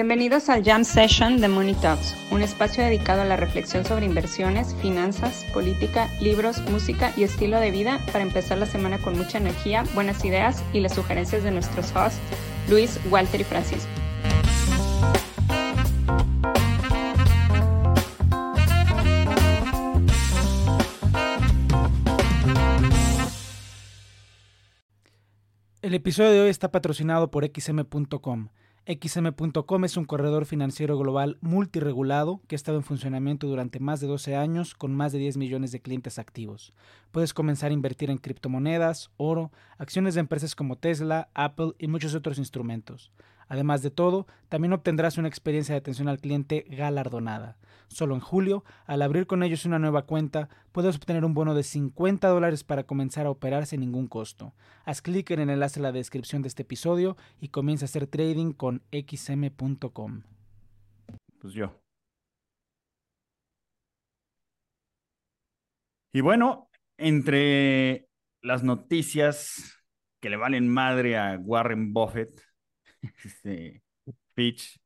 Bienvenidos al Jam Session de Money Talks, un espacio dedicado a la reflexión sobre inversiones, finanzas, política, libros, música y estilo de vida para empezar la semana con mucha energía, buenas ideas y las sugerencias de nuestros hosts, Luis, Walter y Francisco. El episodio de hoy está patrocinado por xm.com. XM.com es un corredor financiero global multiregulado que ha estado en funcionamiento durante más de 12 años con más de 10 millones de clientes activos. Puedes comenzar a invertir en criptomonedas, oro, acciones de empresas como Tesla, Apple y muchos otros instrumentos. Además de todo, también obtendrás una experiencia de atención al cliente galardonada. Solo en julio, al abrir con ellos una nueva cuenta, puedes obtener un bono de 50 dólares para comenzar a operar sin ningún costo. Haz clic en el enlace en la descripción de este episodio y comienza a hacer trading con xm.com. Pues yo. Y bueno, entre las noticias que le valen madre a Warren Buffett, este, Fitch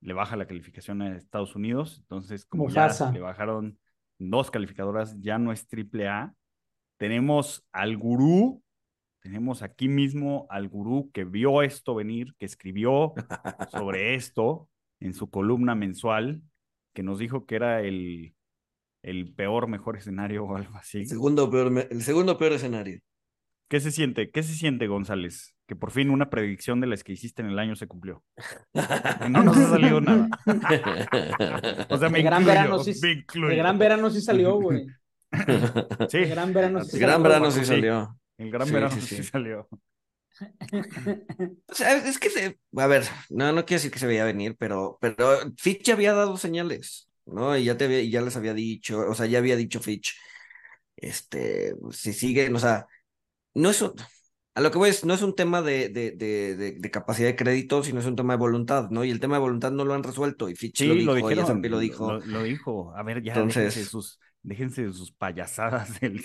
le baja la calificación a Estados Unidos, entonces como ya le bajaron dos calificadoras, ya no es triple A. Tenemos al gurú, tenemos aquí mismo al gurú que vio esto venir, que escribió sobre esto en su columna mensual, que nos dijo que era el, el peor, mejor escenario o algo así. segundo peor, el segundo peor escenario. ¿Qué se siente? ¿Qué se siente, González? Que por fin una predicción de las que hiciste en el año se cumplió. no nos ha salido nada. o sea, me el gran verano sí, El gran verano sí salió, güey. Sí. El gran verano sí el gran verano sí salió. El gran verano sí, salió. O sea, es que se, a ver, no, no quiero decir que se veía venir, pero, pero Fitch había dado señales, ¿no? Y ya te ya les había dicho, o sea, ya había dicho Fitch, este, si siguen, o sea, no es a lo que voy es, no es un tema de, de, de, capacidad de crédito, sino es un tema de voluntad, ¿no? Y el tema de voluntad no lo han resuelto, y Fitch lo dijo, lo, dijeron, lo dijo. Lo, dijo, a ver, ya Entonces, déjense, sus, déjense de sus payasadas del,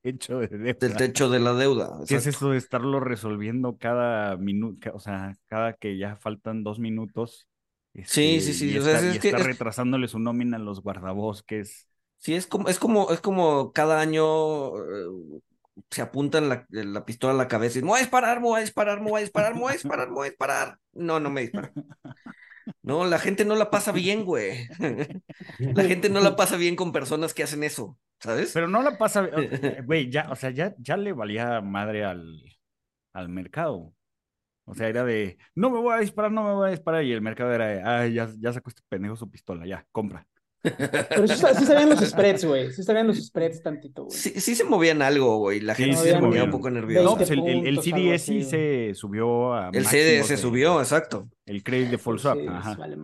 techo de deuda. Del techo de la deuda. ¿Qué es eso de estarlo resolviendo cada minuto, o sea, cada que ya faltan dos minutos? sí, sí, sí. Y está, es está retrasándole su nómina a los guardabosques. Sí, es como, es como, es como cada año eh, se apuntan la, la, pistola a la cabeza y me voy a disparar, me voy a disparar, me voy a disparar, me voy a disparar, me voy a disparar. No, no me dispara. No, la gente no la pasa bien, güey. La gente no la pasa bien con personas que hacen eso, ¿sabes? Pero no la pasa, güey, ya, o sea, ya, ya le valía madre al, al mercado. O sea, era de, no me voy a disparar, no me voy a disparar. Y el mercado era de, ay, ya, ya sacó este pendejo su pistola, ya, compra. Pero sí, sí sabían los spreads, güey. Sí sabían los spreads tantito, güey. Sí, sí se movían algo, güey. La gente sí, se movía un poco nerviosa. No, pues el, el, CDS sí se subió a. El CDS se subió, exacto. El credit default swap. Ajá. Vale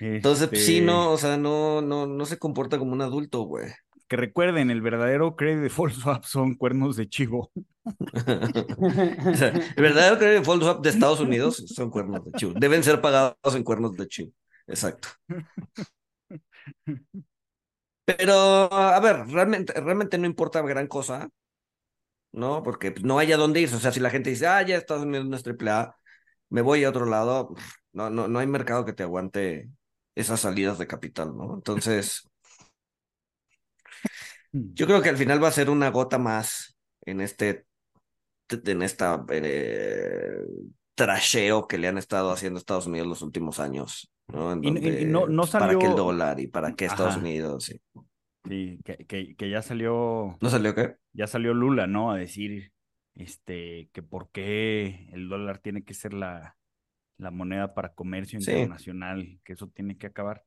Entonces, pues, sí, no, o sea, no, no, no se comporta como un adulto, güey. Que recuerden, el verdadero credit default swap son cuernos de chivo. o sea, el verdadero credit default swap de Estados Unidos son cuernos de chivo. Deben ser pagados en cuernos de chivo. Exacto. Pero, a ver, realmente, realmente no importa gran cosa, ¿no? Porque no hay a dónde ir. O sea, si la gente dice, ah, ya Estados Unidos no es triple A, me voy a otro lado, no, no, no hay mercado que te aguante esas salidas de capital, ¿no? Entonces, yo creo que al final va a ser una gota más en este, en esta eh, trasheo que le han estado haciendo a Estados Unidos los últimos años. ¿No? y, no, no salió... ¿Para qué el dólar y para qué Estados Unidos? Sí, sí que, que, ya salió... ¿No salió qué? Ya salió Lula, ¿no? A decir este, que por qué el dólar tiene que ser la, la moneda para comercio internacional, que eso tiene que acabar.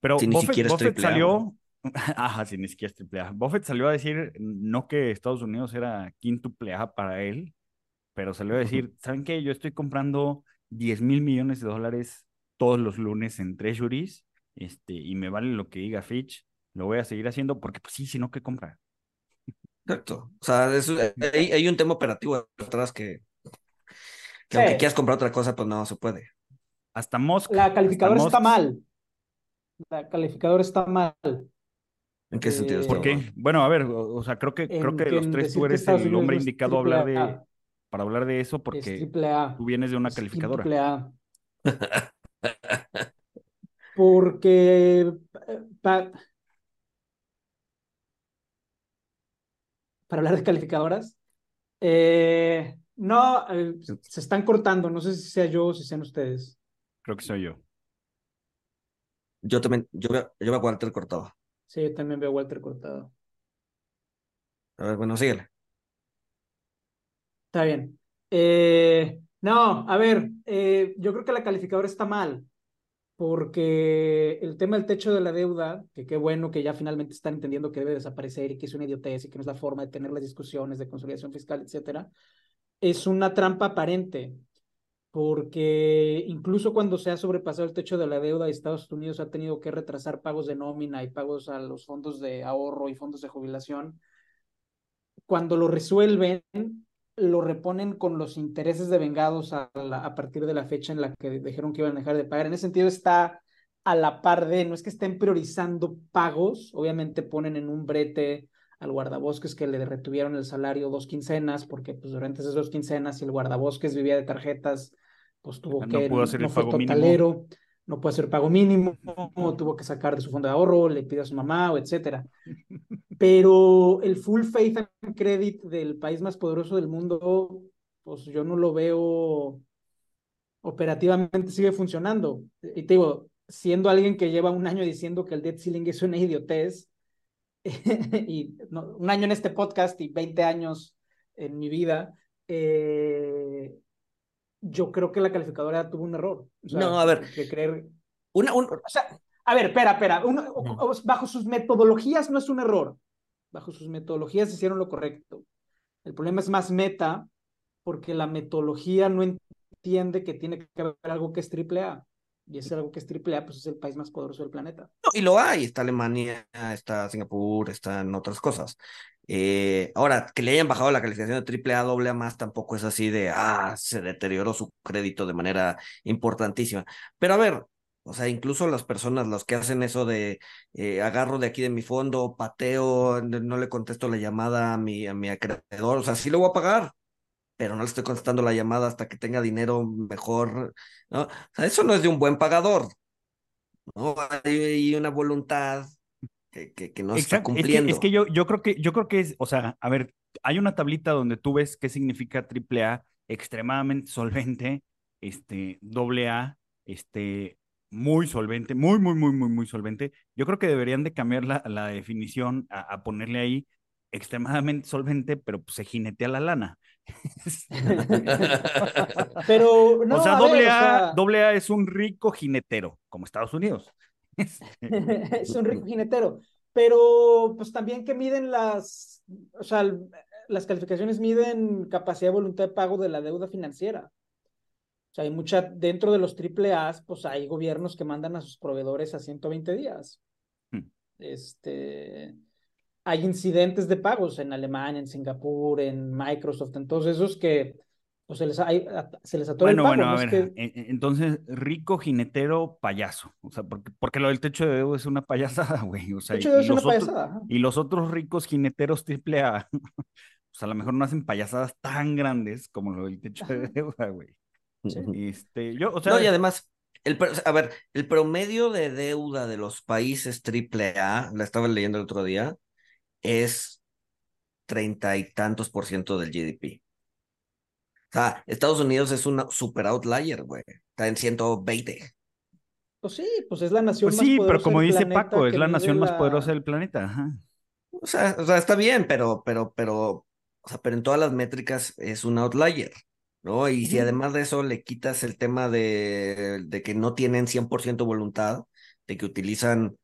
Pero si Buffett, salió... Ajá, si ni siquiera es triple A. Buffett salió a decir no que Estados Unidos era quíntuple A para él, pero salió a decir, ¿saben qué? Yo estoy comprando 10 mil millones de dólares todos los lunes en Treasuries, este, y me vale lo que diga Fitch, lo voy a seguir haciendo porque, pues sí, si no, ¿qué compra? Exacto. O sea, hay, un tema operativo atrás que, aunque quieras comprar otra cosa, pues no se puede. Hasta Musk. La calificadora está mal. La calificadora está mal. ¿En qué sentido? ¿Por qué? Bueno, a ver, o, sea, creo que, creo que, los tres tú eres el hombre indicado a hablar de, para hablar de eso porque tú vienes de una calificadora. Porque eh, para hablar de calificadoras, eh, no, eh, se están cortando, no sé si sea yo o si sean ustedes. Creo que soy yo. Yo también, yo veo, yo veo a Walter cortado. Sí, yo también veo a Walter cortado. A ver, bueno, síguele. Está bien. Eh, no, a ver, eh, yo creo que la calificadora está mal, porque el tema del techo de la deuda, que qué bueno que ya finalmente están entendiendo que debe desaparecer y que es una idiotez y que no es la forma de tener las discusiones de consolidación fiscal, etcétera, es una trampa aparente, porque incluso cuando se ha sobrepasado el techo de la deuda, Estados Unidos ha tenido que retrasar pagos de nómina y pagos a los fondos de ahorro y fondos de jubilación. Cuando lo resuelven, lo reponen con los intereses de vengados a, a, partir de la fecha en la que dijeron que iban a dejar de pagar. En ese sentido está a la par de, no es que estén priorizando pagos, obviamente ponen en un brete al guardabosques que le retuvieron el salario dos quincenas, porque pues durante esas dos quincenas, si el guardabosques vivía de tarjetas, pues tuvo No que, pudo hacer el no fue pago mínimo. No puede hacer pago mínimo, o tuvo que sacar de su fondo de ahorro, le pide a su mamá, o etcétera. Pero el full faith and credit del país más poderoso del mundo, pues yo no lo veo operativamente sigue funcionando. Y te digo, siendo alguien que lleva un año diciendo que el debt ceiling es una idiotez, y no, un año en este podcast y 20 años en mi vida, eh, yo creo que la calificadora tuvo un error. O sea, No, a ver. Que creer... Una, un- O sea, a ver, espera, espera. uno- bajo sus metodologías no es un error. Bajo sus metodologías hicieron lo correcto. El problema es más meta, porque la metodología no entiende que tiene que haber algo que es triple A. Y ese algo que es triple A, pues es el país más poderoso del planeta. No, y lo hay, está Alemania, está Singapur, están otras cosas. Eh, ahora, que le hayan bajado la calificación de AAA, AA más, tampoco es así de, ah, se deterioró su crédito de manera importantísima. Pero a ver, o sea, incluso las personas, los que hacen eso de, eh, agarro de aquí de mi fondo, pateo, no le contesto la llamada a mi, a mi acreedor, o sea, sí lo voy a pagar, pero no le estoy contestando la llamada hasta que tenga dinero mejor, ¿no? O sea, eso no es de un buen pagador. ¿no? Hay una voluntad que, que, que no se está Exacto, es que, cumpliendo. es que yo, yo creo que yo creo que es, o sea, a ver, hay una tablita donde tú ves qué significa AAA, extremadamente solvente, este, doble A, este, muy solvente, muy, muy, muy, muy, muy solvente. Yo creo que deberían de cambiar la, la definición a, a ponerle ahí extremadamente solvente, pero pues, se jinetea la lana. Pero no, o sea, a ver, doble o A, sea, doble A es un rico jinetero, como Estados Unidos. es un rico jinetero. Pero pues también que miden las, o sea, las calificaciones miden capacidad de voluntad de pago de la deuda financiera. O sea, hay mucha, dentro de los triple A's, pues hay gobiernos que mandan a sus proveedores a 120 días. Hmm. Este, hay incidentes de pagos en Alemania, en Singapur, en Microsoft, en todos esos que pues, se les, hay- se les atora el Bueno, pago. bueno, a no es ver, que- e- e- entonces, rico jinetero payaso, o sea, porque, porque lo del techo de deuda es una payasada, güey, o sea, de hecho, y, es una los otros, payasada. y los otros ricos jineteros triple A, pues a lo mejor no hacen payasadas tan grandes como lo del techo de deuda, güey. Sí. Este, yo, o sea, No, y además, el, a ver, el promedio de deuda de los países AAA, la estaba leyendo el otro día, es treinta y tantos por ciento del GDP. O sea, Estados Unidos es un super outlier, güey. Está en 120. Pues sí, pues es la nación pues más sí, pero poderosa como del dice planeta Paco, es la nación más poderosa del planeta, ajá. O sea, o sea, está bien, pero, pero, pero, o sea, pero en todas las métricas es un outlier, ¿no? Y si además de eso le quitas el tema de, de que no tienen 100% voluntad, de que utilizan,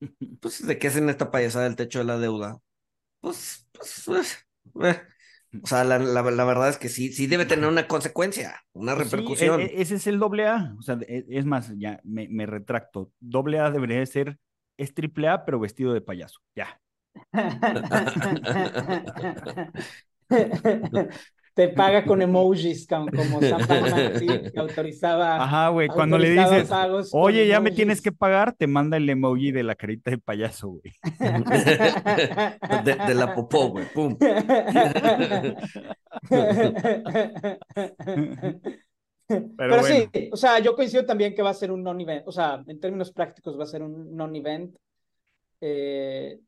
pues, de que hacen esta payasada del techo de la deuda, pues, pues, eh, eh. O sea, la, la, la verdad es que sí, sí debe tener una consecuencia, una Pues sí, repercusión. e- e- ese es el doble A, o sea, e- es más, ya me, me retracto, doble A debería de ser, es triple A, pero vestido de payaso, ya. Te paga con emojis como, como que autorizaba, Ajá, güey, cuando le dices, oye, ya me tienes que pagar, te manda el emoji de la carita de payaso, güey. De, de la popó, güey, pum. Pero, sí, o sea, yo coincido también que va a ser un non-event, o sea, en términos prácticos va a ser un non-event. Eh,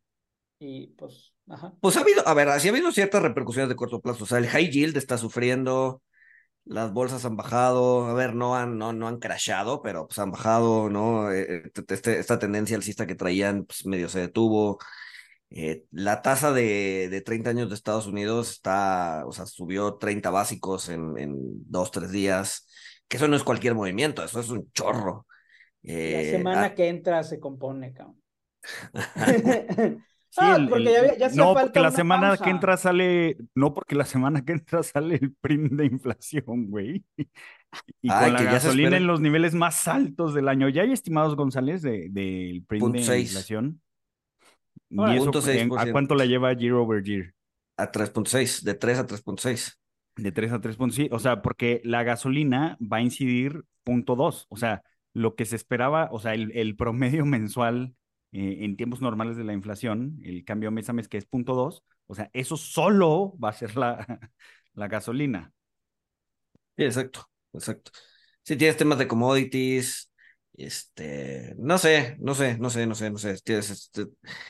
y pues, ajá. Pues ha habido, a ver, sí ha habido ciertas repercusiones de corto plazo. O sea, el high yield está sufriendo, las bolsas han bajado, a ver, no han, no, no han crashado, pero pues han bajado, ¿no? Eh, eh, este, esta tendencia alcista que traían, pues medio se detuvo. Eh, la tasa de, de 30 años de Estados Unidos está, o sea, subió 30 básicos en, en dos, tres días, que eso no es cualquier movimiento, eso es un chorro. la semana ah que entra se compone, cabrón. ah, porque ya, ya no, porque la semana que entra sale, no porque la semana que entra sale el print de inflación, güey. Y con la gasolina en los niveles más altos del año. ¿Ya hay estimados, González, del de, print de inflación? ¿A cuánto la lleva year over year? A 3.6, de 3 a 3.6. De 3 a 3.6, o sea, porque la gasolina va a incidir punto 2, o sea, lo que se esperaba, o sea, el, el promedio mensual eh, en tiempos normales de la inflación, el cambio mes a mes que es punto 2, o sea, eso solo va a ser la, la gasolina. Sí, exacto, exacto. Si tienes temas de commodities, este, no sé, no sé, no sé, no sé, no sé. Este,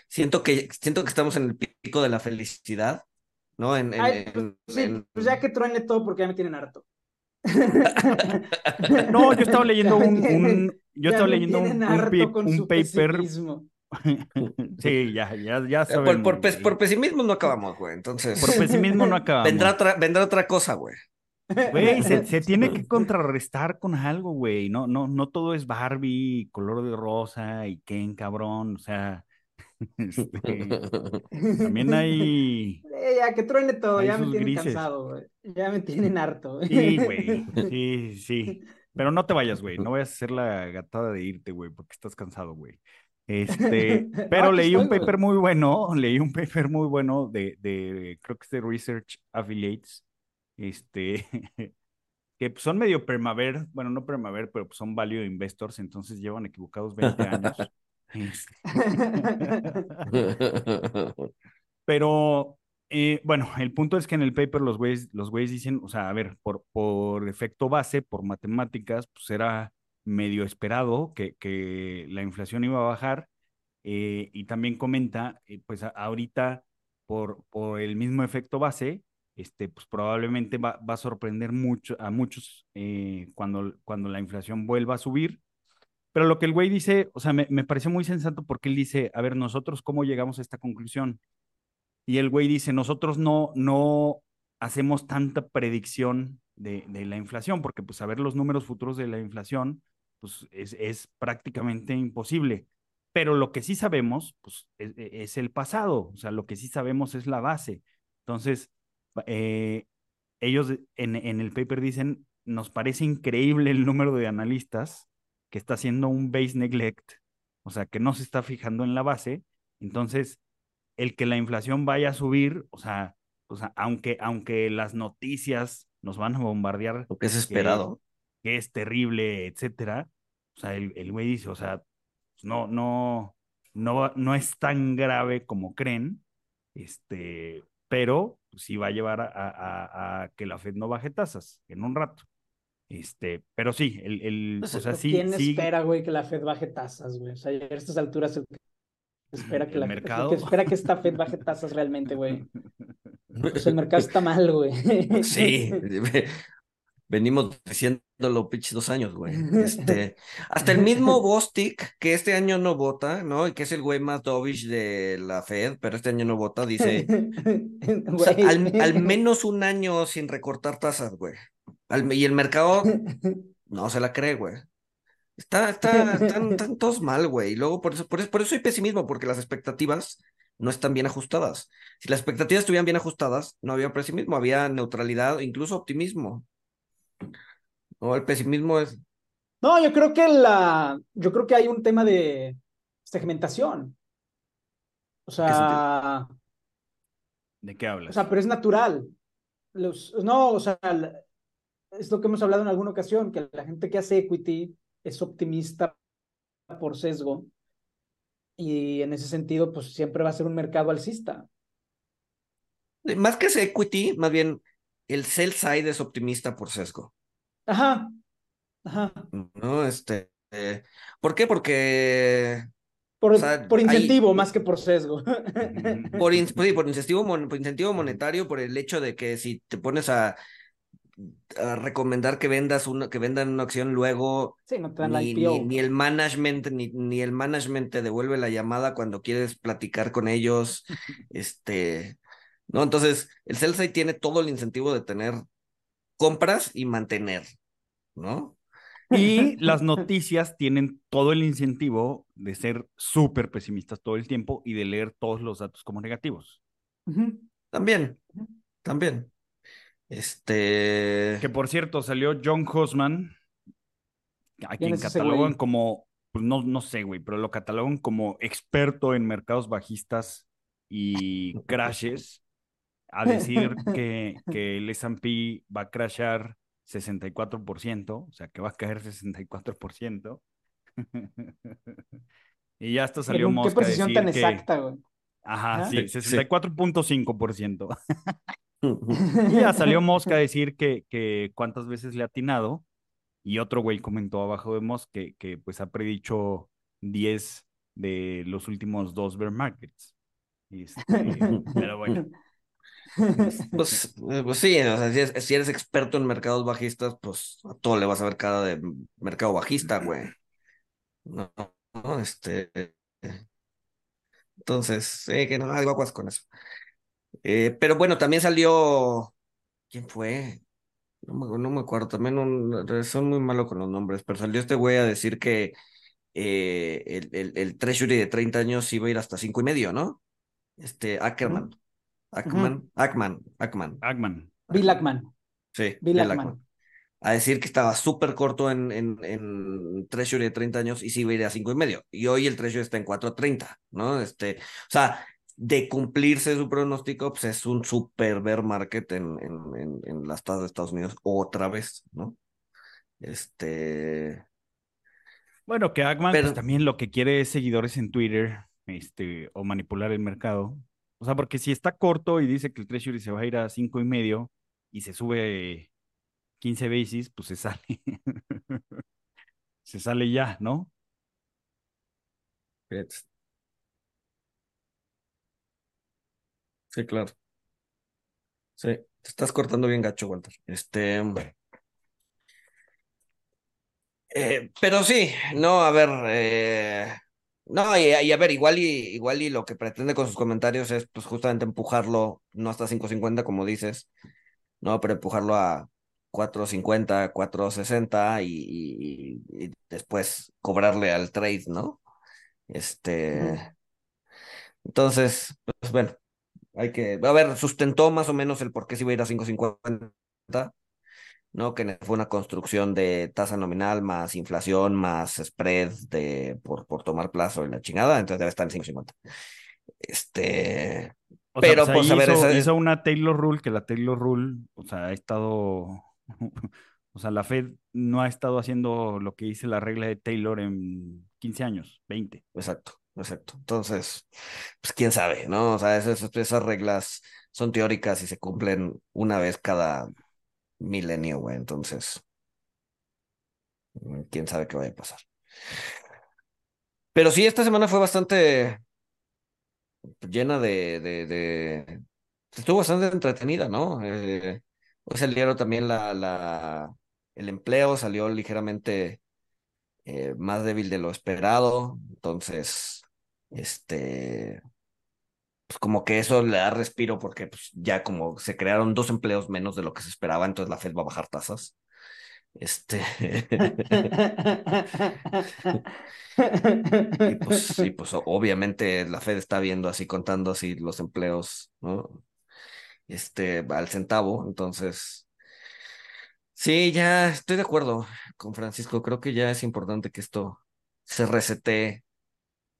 siento que siento que estamos en el pico de la felicidad, ¿no? En, pues, sí, pues ya que truene todo porque ya me tienen harto. no, yo estaba leyendo un, yo estaba leyendo un, un, paper. sí, ya, ya, ya sabemos. Por, por, pesimismo no acabamos, güey. Entonces. Por pesimismo no acabamos. Vendrá otra, vendrá otra cosa, güey. Güey, se, se, tiene que contrarrestar con algo, güey. No, no, no todo es Barbie, color de rosa y Ken, cabrón. O sea, este, también hay. Eh, ya que truene todo, ya me tienen cansado, güey. Ya me tienen harto. Sí, güey. Sí, sí. Pero no te vayas, güey. No vayas a hacer la gatada de irte, güey, porque estás cansado, güey. Este, pero leí un paper muy bueno, leí un paper muy bueno de, de, creo que es de Research Affiliates, este, que son medio permaver, bueno, no permaver, pero son value investors, entonces llevan equivocados 20 años. Este. pero, eh, bueno, el punto es que en el paper los güeyes, los güeyes dicen, o sea, a ver, por, por efecto base, por matemáticas, pues era medio esperado que, que la inflación iba a bajar eh, y también comenta, eh, pues ahorita por, por el mismo efecto base, este, pues probablemente va, va a sorprender mucho a muchos eh, cuando, cuando la inflación vuelva a subir. Pero lo que el güey dice, o sea, me, me pareció muy sensato porque él dice, a ver, nosotros cómo llegamos a esta conclusión. Y el güey dice, nosotros no, no hacemos tanta predicción de, de, la inflación, porque pues saber los números futuros de la inflación, pues es, es prácticamente imposible. Pero lo que sí sabemos, pues es, e, es, el pasado, o sea, lo que sí sabemos es la base. Entonces, eh, ellos en, en el paper dicen, nos parece increíble el número de analistas que está haciendo un base neglect, o sea, que no se está fijando en la base. Entonces, el que la inflación vaya a subir, o sea, o sea aunque, aunque las noticias nos van a bombardear. Lo que es esperado. Que, es terrible, etcétera. O sea, el, el güey dice, o sea, no, no, no, no es tan grave como creen, este, pero sí va a llevar a, a, que la Fed no baje tasas en un rato. Este, pero sí, el, el o sea, sí. ¿Quién espera, güey, que la Fed baje tasas, güey? O sea, a estas alturas el espera que la mercado? que espera que esta Fed baje tasas realmente, güey. Pues el mercado está mal, güey. Sí, venimos diciéndolo pinches dos años, güey. Este, hasta el mismo Bostic, que este año no vota, ¿no? Y que es el güey más dovish de la Fed, pero este año no vota, dice al, menos un año sin recortar tasas, güey. y el mercado no se la cree, güey. Está, está, están, todos mal, güey. Y luego por eso, por eso, por eso hay pesimismo, porque las expectativas no están bien ajustadas. Si las expectativas estuvieran bien ajustadas, no había pesimismo, había neutralidad, incluso optimismo. O el pesimismo es. No, yo creo que la, yo creo que hay un tema de segmentación. O sea. ¿De qué hablas? O sea, pero es natural. Los, no, o sea, es lo que hemos hablado en alguna ocasión, que la gente que hace equity es optimista por sesgo. Y en ese sentido, pues siempre va a ser un mercado alcista. Más que ese equity, más bien el sell side es optimista por sesgo. Ajá, Ajá. ¿no? Este, eh, ¿por qué? Porque Por, O sea, por hay- incentivo más que por sesgo. por, in- por incentivo, por incentivo monetario, por el hecho de que si te pones a, a recomendar que vendas una, que vendan una acción luego, Sí, no te dan la ni, IPO. ni, ni el management, ni, ni el management te devuelve la llamada cuando quieres platicar con ellos. este, ¿no? Entonces, el sell tiene todo el incentivo de tener compras y mantener, ¿no? Y las noticias tienen todo el incentivo de ser súper pesimistas todo el tiempo y de leer todos los datos como negativos. También, también. Este. Que por cierto, salió John Hosman, a quien catalogan como, pues no, no sé, güey, pero lo catalogan como experto en mercados bajistas y crashes, a decir que, que el S&P va a crashar 64%, o sea, que va a caer 64%. y ya hasta salió Qué- Qué precisión decir tan que- exacta, güey. Ajá, Sí, sí. 64.5%. Y ya salió Musk a decir que, que cuántas veces le ha atinado. Y otro güey comentó abajo de Musk que, que pues ha predicho 10 de los últimos dos bear markets. Este, pero bueno, Pues, eh, pues sí, o sea, si, es- si eres experto en mercados bajistas, pues a todo le vas a ver cara de mercado bajista, güey. No, no, este. Entonces, sí, que no, hay aguas con eso. Eh, pero bueno, también salió. ¿Quién fue? No me, no me acuerdo, también un, son muy malos con los nombres, pero salió este güey a decir que eh, el, el, el Treasury de 30 años iba a ir hasta cinco y medio, ¿no? Este, Ackerman. Ackman, Ackman, Ackman. Agman. Bill Ackman. Sí, Bill Bill Ackman. Ackman. A decir que estaba súper corto en, en, en Treasury de 30 años y sí iba a ir a cinco y medio. Y hoy el Treasury está en 4.30, ¿no? Este, o sea, de cumplirse su pronóstico, pues es un super bear market en, en, en, en las tasas de Estados Unidos otra vez, ¿no? Este, Bueno, que Agman Pero- pues, también lo que quiere es seguidores en Twitter este, o manipular el mercado. O sea, porque si está corto y dice que el Treasury se va a ir a cinco y medio y se sube 15 basis, pues se sale. se sale ya, ¿no? Sí, claro. Sí, te estás cortando bien gacho, Walter. Este. eh, pero sí, no, a ver. eh, no, y, y a ver, igual y, igual y lo que pretende con sus comentarios es, pues, justamente empujarlo, no hasta 5.50, como dices, no, pero empujarlo a 4.50, 4.60 y, y, y- después cobrarle al trade, ¿no? Este. Entonces, pues bueno, hay que, a ver, sustentó más o menos el por qué se iba a ir a 5.50, ¿no? Que fue una construcción de tasa nominal más inflación más spread de, por, por tomar plazo y la chingada, entonces debe estar en 5.50. Este, O Pero, sea, pues, ahí a ver, esa es- hizo una Taylor Rule, que la Taylor Rule, o sea, ha estado, o sea, la Fed no ha estado haciendo lo que dice la regla de Taylor en 15 años, 20. exacto, exacto. Entonces, pues quién sabe, ¿no? O sea, esas, esas reglas son teóricas y se cumplen una vez cada milenio, güey. Entonces, mm, quién sabe qué vaya a pasar. Pero sí, esta semana fue bastante llena de, de. Estuvo bastante entretenida, ¿no? Eh, hoy salieron también la, la... El empleo salió ligeramente eh, más débil de lo esperado. Entonces, este... Pues como que eso le da respiro porque pues, ya como se crearon dos empleos menos de lo que se esperaba, entonces la Fed va a bajar tasas. Este... Y pues, pues obviamente la Fed está viendo así, contando así los empleos, ¿no? Este, al centavo, entonces, sí, ya estoy de acuerdo con Francisco, creo que ya es importante que esto se resete,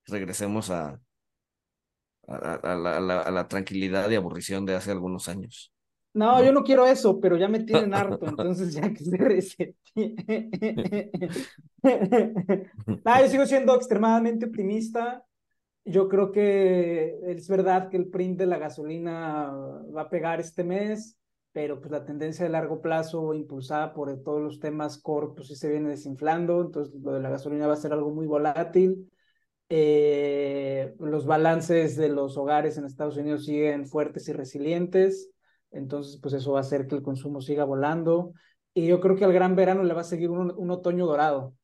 regresemos a, a, a la, a la- a la tranquilidad y aburrición de hace algunos años. No, ¿no? yo no quiero eso, pero ya me tienen harto, entonces ya que se resete. Ah, yo sigo siendo extremadamente optimista. Yo creo que es verdad que el print de la gasolina va a pegar este mes. pero pues la tendencia de largo plazo impulsada por todos los temas core, pues sí se viene desinflando, entonces lo de la gasolina va a ser algo muy volátil. Eh, los balances de los hogares en Estados Unidos siguen fuertes y resilientes, entonces pues eso va a hacer que el consumo siga volando. Y yo creo que al gran verano le va a seguir un, un otoño dorado.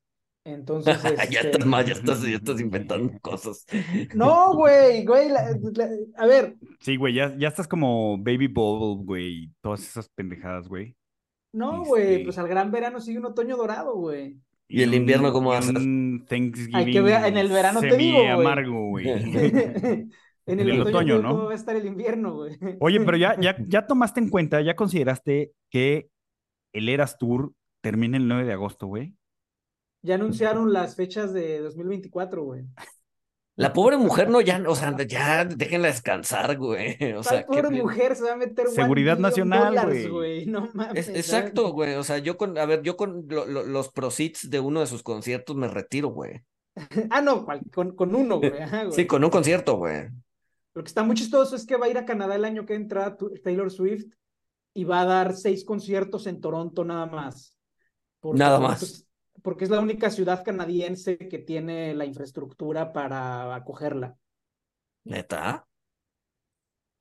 Entonces. ya este, estás más, ya estás, ya estás inventando cosas. No, güey, güey, a ver. Sí, güey, ya, ya estás como Baby Bubble, güey, todas esas pendejadas, güey. No, güey, Este- pues al gran verano sigue un otoño dorado, güey. ¿Y el invierno cómo va a Thanksgiving Hay que ver, en el verano te digo, güey. amargo, güey. en el, En el otoño, otoño, ¿no? ¿cómo va a estar el invierno, güey? Oye, pero ya, ya, ya tomaste en cuenta, ya consideraste que el Eras Tour termina el 9 de agosto, güey. Ya anunciaron las fechas de 2024, güey. La pobre mujer no, ya, o sea, ya déjenla descansar, güey. O sea, Tal pobre qué- mujer se va a meter Seguridad nacional, güey. No mames. Es, exacto, güey. O sea, yo con, a ver, yo con lo- lo- los proceeds de uno de sus conciertos me retiro, güey. Ah, no, con, con uno, güey. ajá, güey. Sí, con un concierto, güey. Lo que está muy chistoso es que va a ir a Canadá el año que entra Taylor Swift y va a dar seis conciertos en Toronto nada más. Porque Nada más. Porque es la única ciudad canadiense que tiene la infraestructura para acogerla. ¿Neta?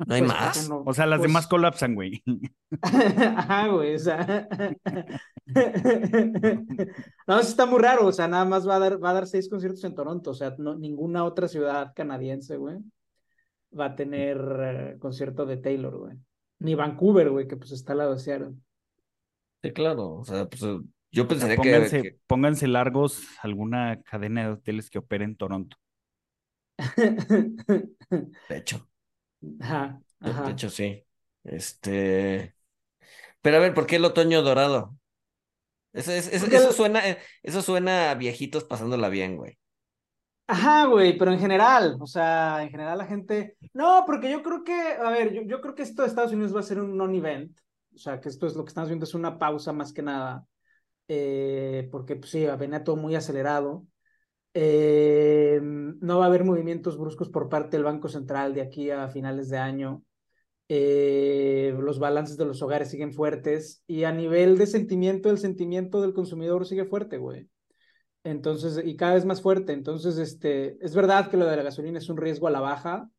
¿No hay Pues, más? no- O sea, las pues- demás colapsan, güey. Ajá, güey, o sea. No, eso está muy raro, o sea, nada más va a dar, va a dar seis conciertos en Toronto, o sea, no, ninguna otra ciudad canadiense, güey, va a tener eh, concierto de Taylor, güey. Ni Vancouver, güey, que pues está al lado de Seattle. Sí, claro. O sea, pues yo pensaría que- pónganse, que, pónganse largos alguna cadena de hoteles que opere en Toronto. de hecho, Ajá, de, de ajá. hecho sí. Este, pero a ver, ¿por qué el otoño dorado? Eso, es- eso, Porque eso el- suena, eso suena a viejitos pasándola bien, güey. Ajá, güey, pero en general, o sea, en general la gente. No, porque yo creo que, a ver, yo, yo creo que esto de Estados Unidos va a ser un non-event. O sea, que esto es lo que estamos viendo, es una pausa más que nada. Eh, porque, pues sí, venía todo muy acelerado. Eh, no va a haber movimientos bruscos por parte del Banco Central de aquí a finales de año. Eh, los balances de los hogares siguen fuertes y a nivel de sentimiento, el sentimiento del consumidor sigue fuerte, güey. Entonces, y cada vez más fuerte. Entonces, este, es verdad que lo de la gasolina es un riesgo a la baja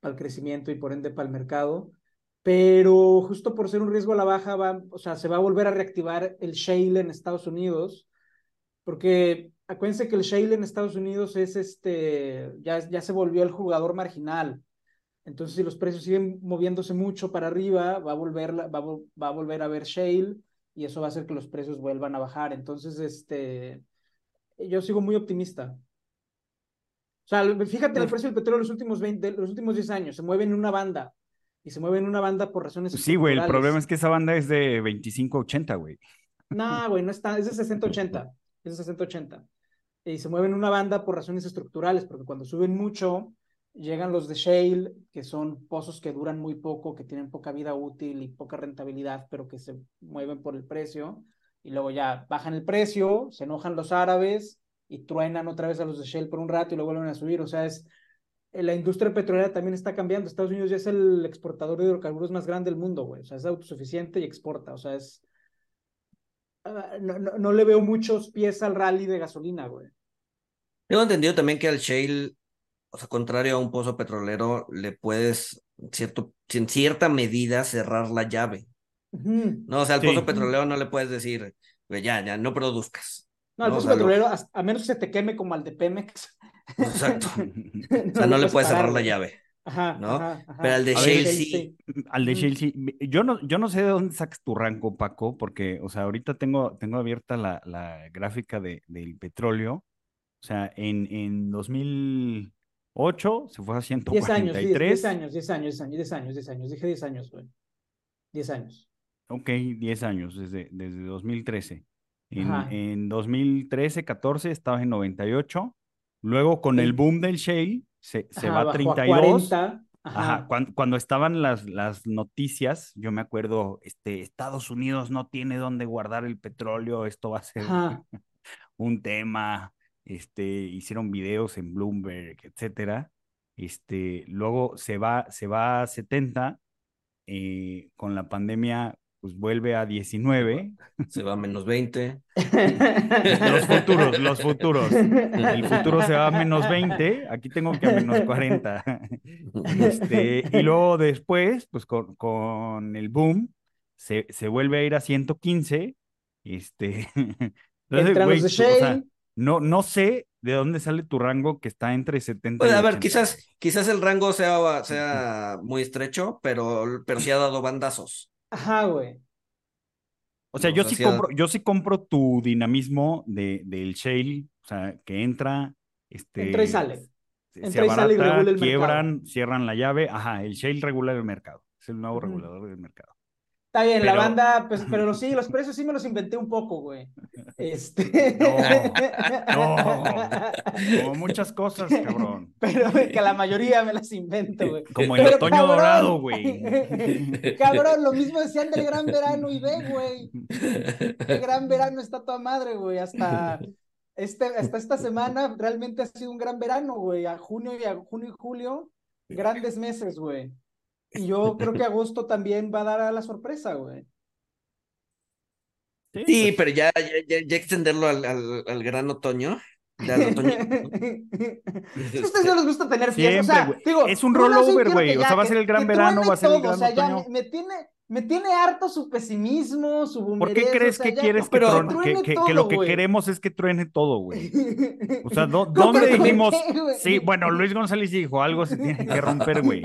para el crecimiento y por ende para el mercado, pero justo por ser un riesgo a la baja, va, o sea, se va a volver a reactivar el shale en Estados Unidos, porque acuérdense que el shale en Estados Unidos es este, ya, ya se volvió el jugador marginal. Entonces, si los precios siguen moviéndose mucho para arriba, va a volver, va, va a volver a haber shale y eso va a hacer que los precios vuelvan a bajar. Entonces, este, yo sigo muy optimista. O sea, fíjate el precio del petróleo los últimos 20, los últimos 10 años, se mueve en una banda y se mueve en una banda por razones Sí, güey, el problema es que esa banda es de 25 a 80, güey. No, güey, no está, es de 60-80, es de 60-80. Y se mueven una banda por razones estructurales, porque cuando suben mucho, llegan los de shale, que son pozos que duran muy poco, que tienen poca vida útil y poca rentabilidad, pero que se mueven por el precio, y luego ya bajan el precio, se enojan los árabes y truenan otra vez a los de shale por un rato y luego vuelven a subir. O sea, es la industria petrolera también está cambiando. Estados Unidos ya es el exportador de hidrocarburos más grande del mundo, güey. O sea, es autosuficiente y exporta. O sea, es Ah, no, no, no le veo muchos pies al rally de gasolina, güey. Tengo entendido también que al shale, o sea, contrario a un pozo petrolero, le puedes, cierto, en cierta medida, cerrar la llave. No, o sea, al Sí. pozo petrolero no le puedes decir, güey, ya, ya, no produzcas. No, el No, o pozo sea, lo- petrolero, hasta- a menos que se te queme como al de Pemex. Exacto. O sea, no le puedes cerrar la llave. Ajá, ¿no? ajá, ajá. Pero al de shale sí. Al de Ujú. Shell, sí. Yo no, yo no sé de dónde sacas tu rango, Paco, porque, o sea, ahorita tengo, tengo abierta la, la gráfica de, del petróleo. O sea, en, en 2008 se fue a 10 años, sí, 143. 10 años, 10 años, 10 años, 10 años, 10 años. Dije 10 años, güey. 10 años. Ok, 10 años, desde, desde 2013. En, en 2013, 14 estaba en 98. Luego, con el boom del shale, se, se Ajá, va a bajó 32. 40. Ajá, Ajá. cuan- cuando, estaban las, las noticias, yo me acuerdo, este, Estados Unidos no tiene dónde guardar el petróleo, esto va a ser Ajá. un tema, este, hicieron videos en Bloomberg, etcétera. Este, luego se va, se va a 70, eh, con la pandemia pues vuelve a 19. Se va a menos 20. Los futuros, los futuros. El futuro se va a menos 20, aquí tengo que a menos 40. Este, y luego después, pues con, con el boom, se, se, vuelve a ir a 115. Este, entonces, güey, o sea, no, no sé de dónde sale tu rango que está entre 70 pues, y A ver, quizás, quizás el rango sea, sea muy estrecho, pero, pero sí ha dado bandazos. Ajá, güey. O sea, yo sí, compro, yo sí compro tu dinamismo de, del Shale, o sea, que entra, este, entra y sale. Se, entra y sale y regula el quiebran, mercado. cierran la llave. Ajá, el Shale regula el mercado. Es el nuevo uh -huh. regulador del mercado. Está bien, pero... la banda, pues, pero sí, los precios sí me los inventé un poco, güey. Este. No, no, como muchas cosas, cabrón. Pero que la mayoría me las invento, güey. Como el pero, otoño cabrón, dorado, güey. Cabrón, lo mismo decían del gran verano y ve, güey. El gran verano está toda madre, güey. Hasta, este, hasta esta semana realmente ha sido un gran verano, güey. A junio y a junio y julio, grandes meses, güey. Y yo creo que agosto también va a dar a la sorpresa, güey. Sí, sí pues... pero ya, ya, ya, extenderlo al, al, al gran otoño. Al otoño. a ustedes no les gusta tener fiesta. O sea, digo, es un rollover, güey. O sea, va a ser el gran verano, va a ser el gran o sea, otoño. Ya me, me, tiene, me tiene harto su pesimismo, su ¿Por qué crees o sea, que ya, quieres que, truene, que, que, todo, que, lo que queremos es que truene todo, güey? O sea, ¿dó, ¿dónde dijimos? Qué, sí, bueno, Luis González dijo algo se tiene que romper, güey.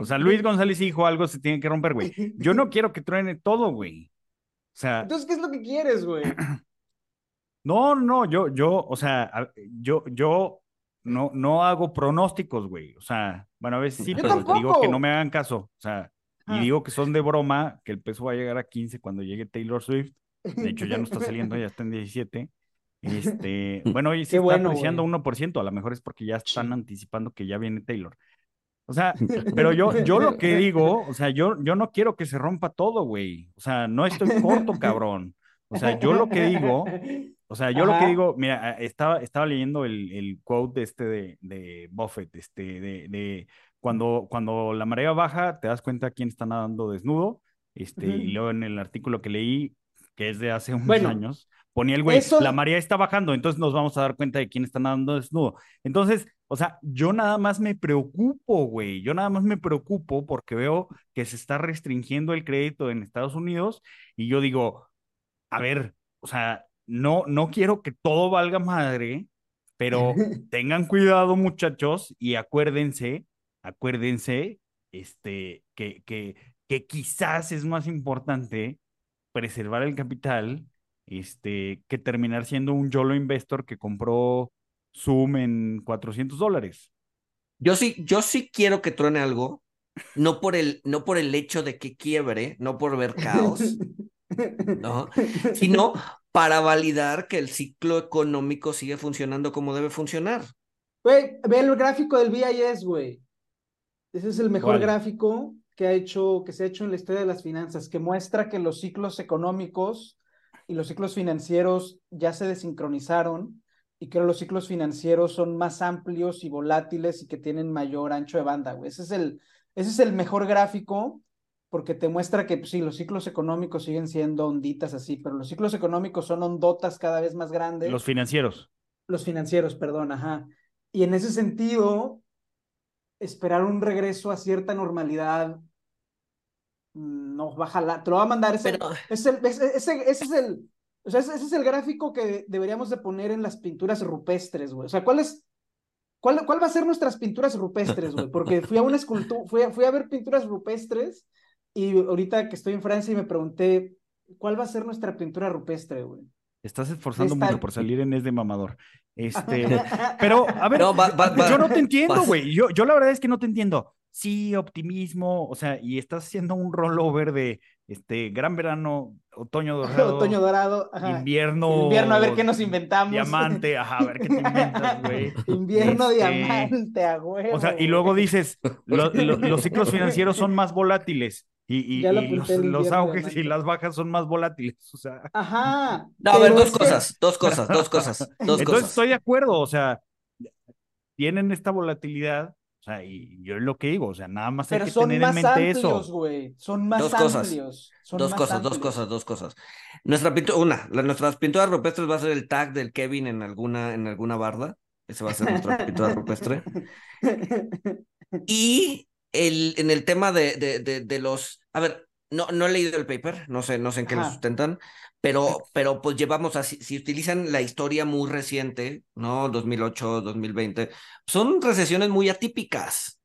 O sea, Luis González dijo algo se tiene que romper, güey. Yo no quiero que truene todo, güey. O sea. Entonces, ¿qué es lo que quieres, güey? No, no, yo, yo, o sea, yo, yo no, no hago pronósticos, güey. O sea, bueno, a veces sí, yo pero tampoco. digo que no me hagan caso. O sea. Y digo que son de broma, que el peso va a llegar a 15 cuando llegue Taylor Swift. De hecho, ya no está saliendo, ya está en 17. Este, bueno, hoy se Qué está bueno, apreciando güey. 1%, a lo mejor es porque ya están anticipando que ya viene Taylor. O sea, pero yo, yo lo que digo, o sea, yo, yo no quiero que se rompa todo, güey. O sea, no estoy corto, cabrón. O sea, yo lo que digo, o sea, yo Ajá. lo que digo, mira, estaba, estaba leyendo el, el quote de este de, de Buffett, este, de, de cuando, cuando la marea baja, te das cuenta quién está nadando desnudo, este, Ujú. y luego en el artículo que leí, que es de hace unos Bueno, años, ponía el güey, eso- la marea está bajando, entonces nos vamos a dar cuenta de quién está nadando desnudo. Entonces, o sea, yo nada más me preocupo, güey, yo nada más me preocupo porque veo que se está restringiendo el crédito en Estados Unidos y yo digo, a ver, o sea, no, no quiero que todo valga madre, pero tengan cuidado, muchachos, y acuérdense, acuérdense, este, que, que, que quizás es más importante preservar el capital, este, que terminar siendo un YOLO investor que compró Zoom en 400 dólares. Yo sí, yo sí quiero que truene algo, no por el, no por el hecho de que quiebre, no por ver caos, ¿no? Sino para validar que el ciclo económico sigue funcionando como debe funcionar. Güey, ve el gráfico del BIS, güey. Ese es el mejor ¿Cuál? gráfico que ha hecho, que se ha hecho en la historia de las finanzas, que muestra que los ciclos económicos y los ciclos financieros ya se desincronizaron y que los ciclos financieros son más amplios y volátiles y que tienen mayor ancho de banda, güey. Ese es el, ese es el mejor gráfico porque te muestra que pues, sí, los ciclos económicos siguen siendo onditas así, pero los ciclos económicos son ondotas cada vez más grandes. Los financieros. Los financieros, perdón, ajá. Y en ese sentido, esperar un regreso a cierta normalidad mm, no va a jalar, te lo va a mandar, ese, Pero- es el- ese, ese- ese es el, o sea, ese, ese es el gráfico que deberíamos de poner en las pinturas rupestres, güey. O sea, ¿cuál es, cuál, cuál va a ser nuestras pinturas rupestres, güey? Porque fui a una escultura, fui a, fui a ver pinturas rupestres y ahorita que estoy en Francia y me pregunté, ¿cuál va a ser nuestra pintura rupestre, güey? Estás esforzando Está- mucho por salir en Es de Mamador. Este, pero, a ver, No, va- va- va- yo no te entiendo, güey. Yo, yo la verdad es que no te entiendo. Sí, optimismo, o sea, y estás haciendo un rollover de este gran verano, otoño dorado, Otoño dorado, ajá. invierno, Invierno, a ver qué nos inventamos. diamante, ajá, a ver qué te inventas, güey. Invierno Este, diamante, a huevo. O sea, y luego dices, lo- lo- los ciclos financieros son más volátiles y, y- Ya lo y los, los auges y las bajas son más volátiles, o sea. Ajá. No, a ver, dos cosas, dos cosas, dos cosas, dos Entonces cosas. estoy de acuerdo, o sea, tienen esta volatilidad, sea, y yo es lo que digo, o sea, nada más hay Pero que tener en mente amplios, eso. güey. Son más Dos cosas. amplios. Son dos más cosas, dos amplios. cosas, dos cosas. Nuestra pintura, una, la- nuestras pinturas rupestres va a ser el tag del Kevin en alguna, en alguna barda. Ese va a ser nuestra pintura rupestre. Y el, en el tema de, de, de, de los, a ver, no, no he leído el paper, no sé, no sé en qué lo sustentan, pero, pero pues llevamos así, si utilizan la historia muy reciente, ¿no? 2008, 2020, son recesiones muy atípicas.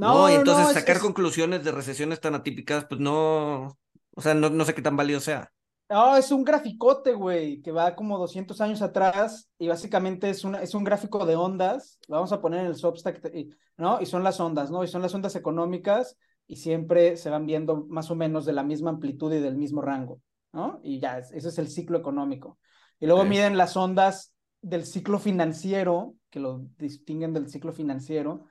No, y entonces no, sacar es- conclusiones de recesiones tan atípicas, pues no, o sea, no, no sé qué tan válido sea. No, es un graficote, güey, que va como 200 años atrás y básicamente es, una, es un gráfico de ondas. Lo vamos a poner en el Substack, y- ¿no? Y son las ondas, ¿no? Y son las ondas económicas y siempre se van viendo más o menos de la misma amplitud y del mismo rango, ¿no? Y ya, es- ese es el ciclo económico. Y luego miden las ondas del ciclo financiero, que lo distinguen del ciclo financiero,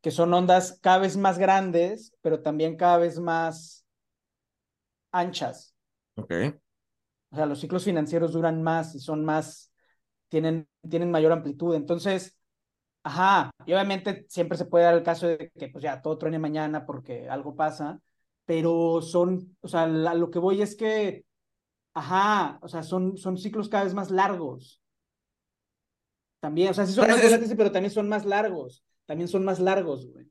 que son ondas cada vez más grandes, pero también cada vez más anchas. Ok. O sea, los ciclos financieros duran más y son más, tienen, tienen mayor amplitud. Entonces, ajá, y obviamente siempre se puede dar el caso de que pues ya todo truene mañana porque algo pasa, pero son, o sea, la- lo que voy es que, ajá, o sea, son, son ciclos cada vez más largos. También, o sea, sí son Pero más es- volátiles, pero también son más largos. También son más largos, güey.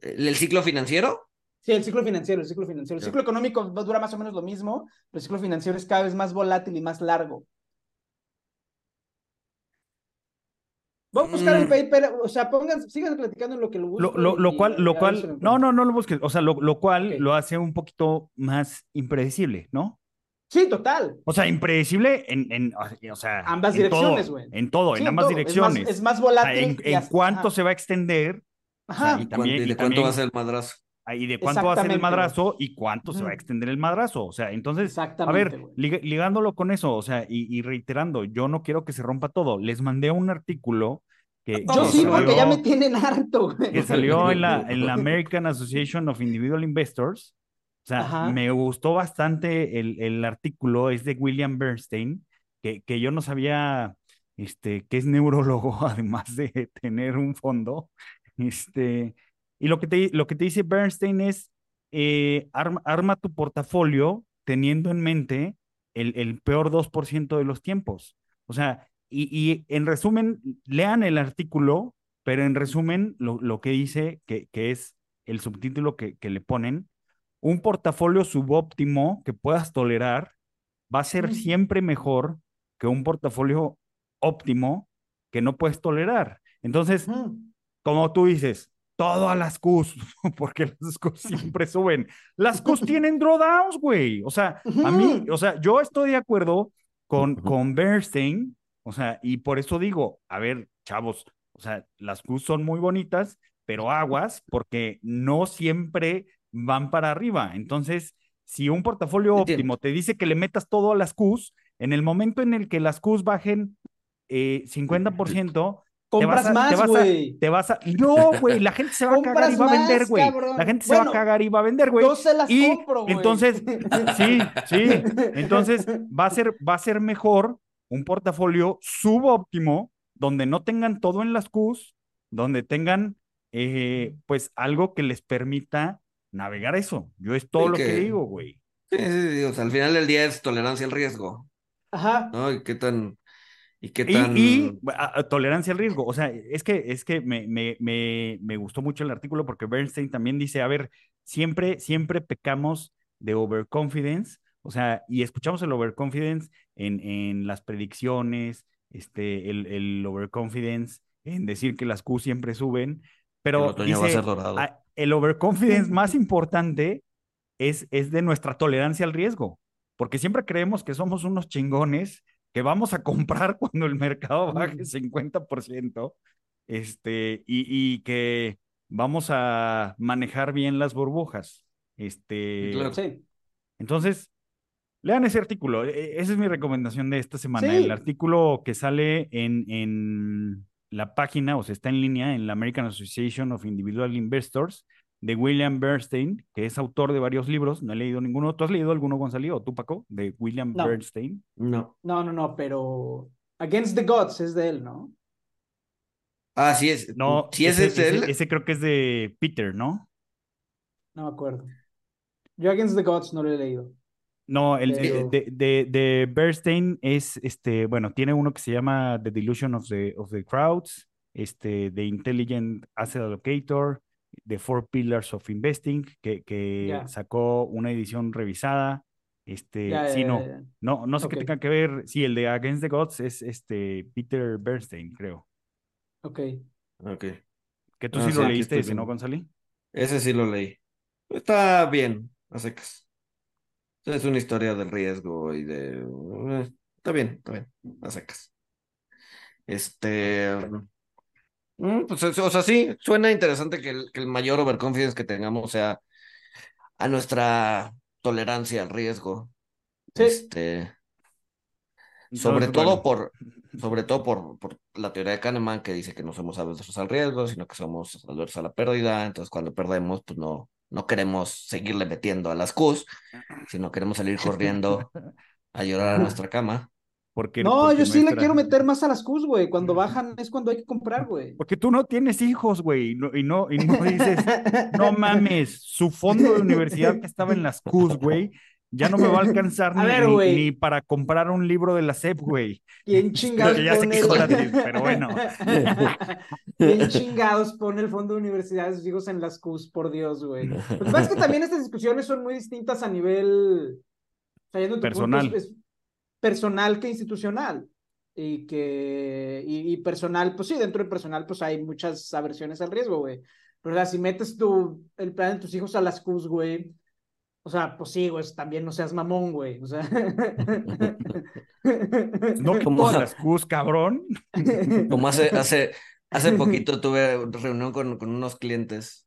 ¿El ciclo financiero? Sí, el ciclo financiero, el ciclo financiero. El ciclo económico dura más o menos lo mismo, pero el ciclo financiero es cada vez más volátil y más largo. Voy a buscar el Mm. paper, o sea, pongan, sigan platicando en lo que lo busco. Lo, lo, lo y- cual, lo cual, no, no, no lo busques, o sea, lo, lo cual lo hace un poquito más impredecible, ¿no? Sí, total. O sea, impredecible en, en o sea, Ambas en direcciones, güey. En todo, Sí, en ambas todo. Es más- direcciones. Es más, O sea, volátil. en, y en hasta- cuánto ajá, se va a extender Ajá. y ¿Y, también- y de cuánto también- va a ser el madrazo? Ah, y de cuánto va a ser el madrazo y cuánto se va a extender el madrazo. O sea, entonces, a ver, ligándolo con eso, o sea, y, y reiterando, yo no quiero que se rompa todo. Les mandé un artículo que, Yo que sí, porque ya me salió- tienen harto, güey. que salió en la, en la American Association of Individual Investors. O sea, Ajá. me gustó bastante el, el artículo, es de William Bernstein, que, que yo no sabía este, que es neurólogo, además de tener un fondo. Este, y lo que te, lo que te dice Bernstein es, eh, arma, arma tu portafolio teniendo en mente el, el peor 2% de los tiempos. O sea, y, y en resumen, lean el artículo, pero en resumen, lo, lo que dice, que, que es el subtítulo que, que le ponen, un portafolio subóptimo que puedas tolerar va a ser siempre mejor que un portafolio óptimo que no puedes tolerar. Entonces, como tú dices, todo a las Qs, porque las Qs siempre suben. Las Qs tienen drawdowns, güey. O sea, a mí, o sea, yo estoy de acuerdo con, con Bernstein, o sea, y por eso digo, a ver, chavos, o sea, las Qs son muy bonitas, pero aguas, porque no siempre van para arriba. Entonces, si un portafolio óptimo te dice que le metas todo a las Qs, en el momento en el que las Qs bajen eh, 50%, te vas Compras a- te más, güey. te vas a. No, güey, la gente se va a cagar y va a vender, güey. La gente se va a cagar y va a vender, güey. Yo se las Y compro, güey. entonces, sí, sí. Entonces, va a ser, va a ser mejor un portafolio subóptimo, donde no tengan todo en las Qs, donde tengan, eh, pues, algo que les permita navegar eso. Yo es todo Sí, lo que, que- digo, güey. Sí, sí, sí, o sea, al final del día es tolerancia al riesgo, Ajá. ¿no? Y qué tan, y qué Y, tan... y, a- a- tolerancia al riesgo. O sea, es que, es que me, me, me, me gustó mucho el artículo porque Bernstein también dice, a ver, siempre, siempre pecamos de overconfidence, o sea, y escuchamos el overconfidence en, en las predicciones, este, el, el overconfidence en decir que las Q siempre suben, el pero otoño va a dice, ser dorado. "Ah, el overconfidence más importante es, es de nuestra tolerancia al riesgo, porque siempre creemos que somos unos chingones que vamos a comprar cuando el mercado baje Mm. 50%, este, y, y que vamos a manejar bien las burbujas. Este, Claro. Sí. entonces, lean ese artículo. e- Esa es mi recomendación de esta semana. Sí. El artículo que sale en, en la página, o sea, está en línea en la American Association of Individual Investors de William Bernstein, que es autor de varios libros. No he leído ninguno. ¿Tú has leído alguno, Gonzalo, o tú, Paco? De William No. Bernstein. No. No, no, no, pero Against the Gods es de él, ¿no? Ah, sí es. No, sí ese, es él. Ese, creo que es de Peter, ¿no? No me acuerdo. Yo Against the Gods no lo he leído. No, el de, de, de, Bernstein es, este, bueno, tiene uno que se llama The Delusion of the, of the Crowds, este, The Intelligent Asset Allocator, The Four Pillars of Investing, que, que sacó una edición revisada. Este, sí, no, no, no sé qué tenga que ver. Sí, el de Against the Gods es este Peter Bernstein, creo. Ok. Ok. Que tú sí lo leíste ese, ¿no, González? Ese sí lo leí. Está bien, a secas. Es una historia del riesgo y de... Eh, está bien, está bien, a secas. Este... Mm, pues, o sea, sí, suena interesante que el, que el mayor overconfidence que tengamos sea a nuestra tolerancia al riesgo. Sí. Este, sobre todo por, sobre todo por, por, la teoría de Kahneman que dice que no somos adversos al riesgo, sino que somos adversos a la pérdida. Entonces, cuando perdemos, pues no, no queremos seguirle metiendo a las Qs, sino queremos salir corriendo a llorar a nuestra cama. Porque, no, yo sí le quiero meter más a las Qs, güey. Cuando bajan es cuando hay que comprar, güey. Porque tú no tienes hijos, güey. y, no, y no dices, no mames, su fondo de universidad que estaba en las Qs, güey, ya no me va a alcanzar ni, para comprar un libro de la SEP, güey. ¿Quién chingados pone pero bueno. ¿Quién chingados pone el fondo de universidades de sus hijos en las CUS, por Dios, güey? Lo que pasa es que también estas discusiones son muy distintas a nivel personal. Personal que institucional. Y que, y, personal, pues sí, dentro del personal, pues hay muchas aversiones al riesgo, güey. Pero o sea, si metes tu, el plan de tus hijos a las CUS, güey, o sea, pues sí, güey, también no seas mamón, güey. O sea. No como las cus, cabrón. Como hace, hace, hace poquito tuve reunión con, con unos clientes,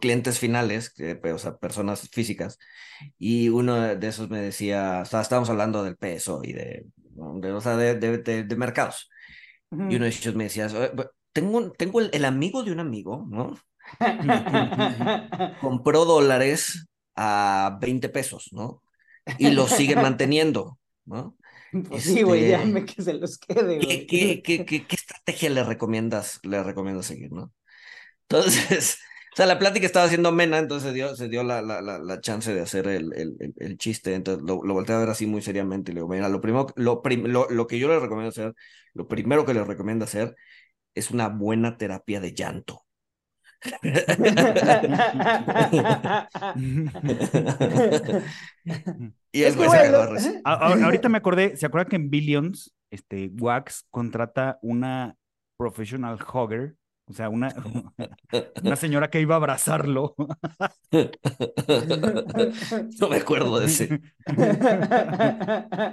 clientes finales, o sea, personas físicas, y uno de esos me decía, o sea, estábamos hablando del peso y de, o sea, de, de, de, mercados. Y uno de ellos me decía, tengo, tengo el, el amigo de un amigo, ¿no? Compró dólares a 20 pesos, ¿no? Y los sigue manteniendo, ¿no? Pues sí, güey, este, ya que se los quede. ¿Qué, qué, qué, qué, estrategia le recomiendas, le recomiendas seguir, no? Entonces, o sea, la plática estaba haciendo amena, entonces se dio, se dio la, la, la, chance de hacer el, el, el, chiste, entonces lo, lo, volteé a ver así muy seriamente y le digo, mira, lo primero, lo, lo, lo que yo le recomiendo hacer, lo primero que le recomiendo hacer es una buena terapia de llanto. y es Ahorita me acordé, ¿se acuerdan que en Billions, este, Wax contrata una professional hugger o sea, una, una señora que iba a abrazarlo. No me acuerdo de ese.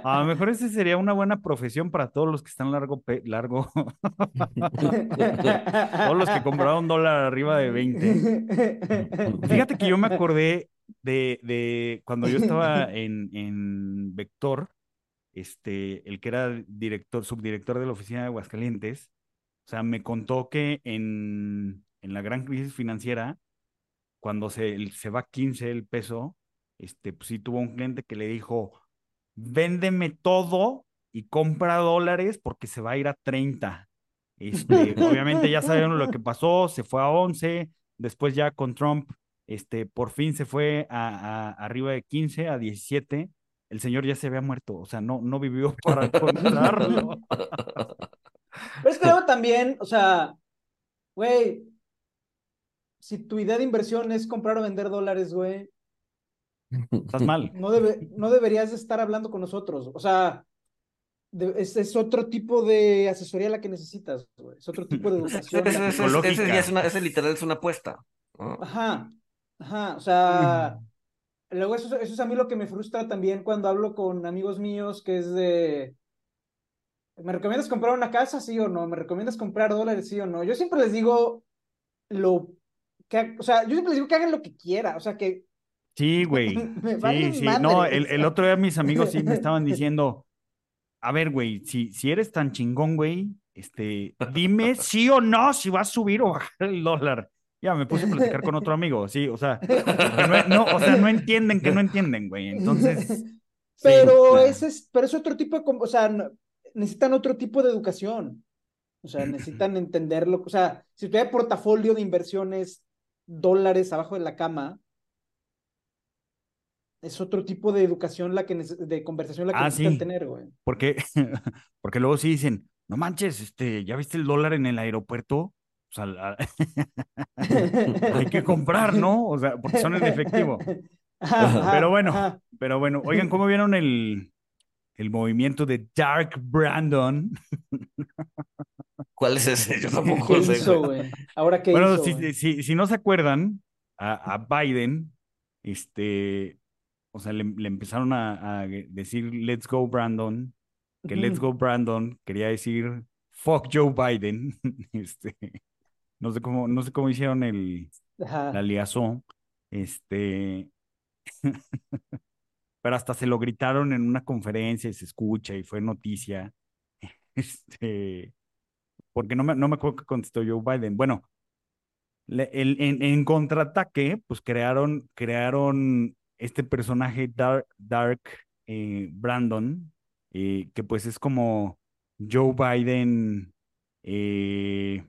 A lo mejor ese sería una buena profesión para todos los que están largo, largo. Todos los que compraron dólar arriba de 20. Fíjate que yo me acordé de, de cuando yo estaba en, en Vector, este, el que era director, subdirector de la oficina de Aguascalientes, o sea, me contó que en, en la gran crisis financiera, cuando se, se va 15 el peso, este, pues sí tuvo un cliente que le dijo, véndeme todo y compra dólares porque se va a ir a 30. Este, obviamente ya sabemos lo que pasó, se fue a 11, después ya con Trump, este, por fin se fue a, arriba de 15, a 17. El señor ya se había muerto, o sea, no, no vivió para encontrarlo. Pero es que luego también, o sea, güey, si tu idea de inversión es comprar o vender dólares, güey. Estás mal. No, debe, no deberías estar hablando con nosotros. O sea, es, es, otro tipo de asesoría la que necesitas, güey. Es otro tipo de educación. ese, literal es una apuesta. Ajá, ajá. O sea, luego eso, eso es a mí lo que me frustra también cuando hablo con amigos míos que es de ¿Me recomiendas comprar una casa, sí o no? ¿Me recomiendas comprar dólares, sí o no? Yo siempre les digo lo que, o sea, yo siempre les digo que hagan lo que quieran, o sea, que... Sí, güey. sí, sí. No, el, el, otro día mis amigos sí me estaban diciendo, a ver, güey, si, si eres tan chingón, güey, este, dime sí o no si va a subir o bajar el dólar. Ya me puse a platicar con otro amigo, sí, o sea, no, o sea, no entienden que no entienden, güey. Entonces. Pero ese es, pero es otro tipo de, o sea, necesitan otro tipo de educación. O sea, necesitan entenderlo. O sea, si usted hay portafolio de inversiones, dólares abajo de la cama, es otro tipo de educación la que de conversación la que Ah, necesitan sí. tener, güey. Porque, porque luego sí dicen, no manches, este, ¿ya viste el dólar en el aeropuerto? O sea, la- hay que comprar, ¿no? O sea, porque son en efectivo. Ajá, Pero bueno, ajá. pero bueno, oigan, ¿cómo vieron el, el movimiento de Dark Brandon? ¿Cuál es ese? Yo tampoco ¿Qué lo sé, güey. Ahora qué Bueno, hizo, si, si, si no se acuerdan, a, a Biden, este, o sea, le, le empezaron a, a decir Let's go Brandon, que Let's go Brandon quería decir Fuck Joe Biden, este, no sé cómo, no sé cómo hicieron el, Ajá. la liazón, este, pero hasta se lo gritaron en una conferencia y se escucha y fue noticia, este, porque no me, no me acuerdo qué contestó Joe Biden. Bueno, el- en, en contraataque, pues crearon, crearon este personaje Dark, Dark eh, Brandon, eh, que pues es como Joe Biden, eh,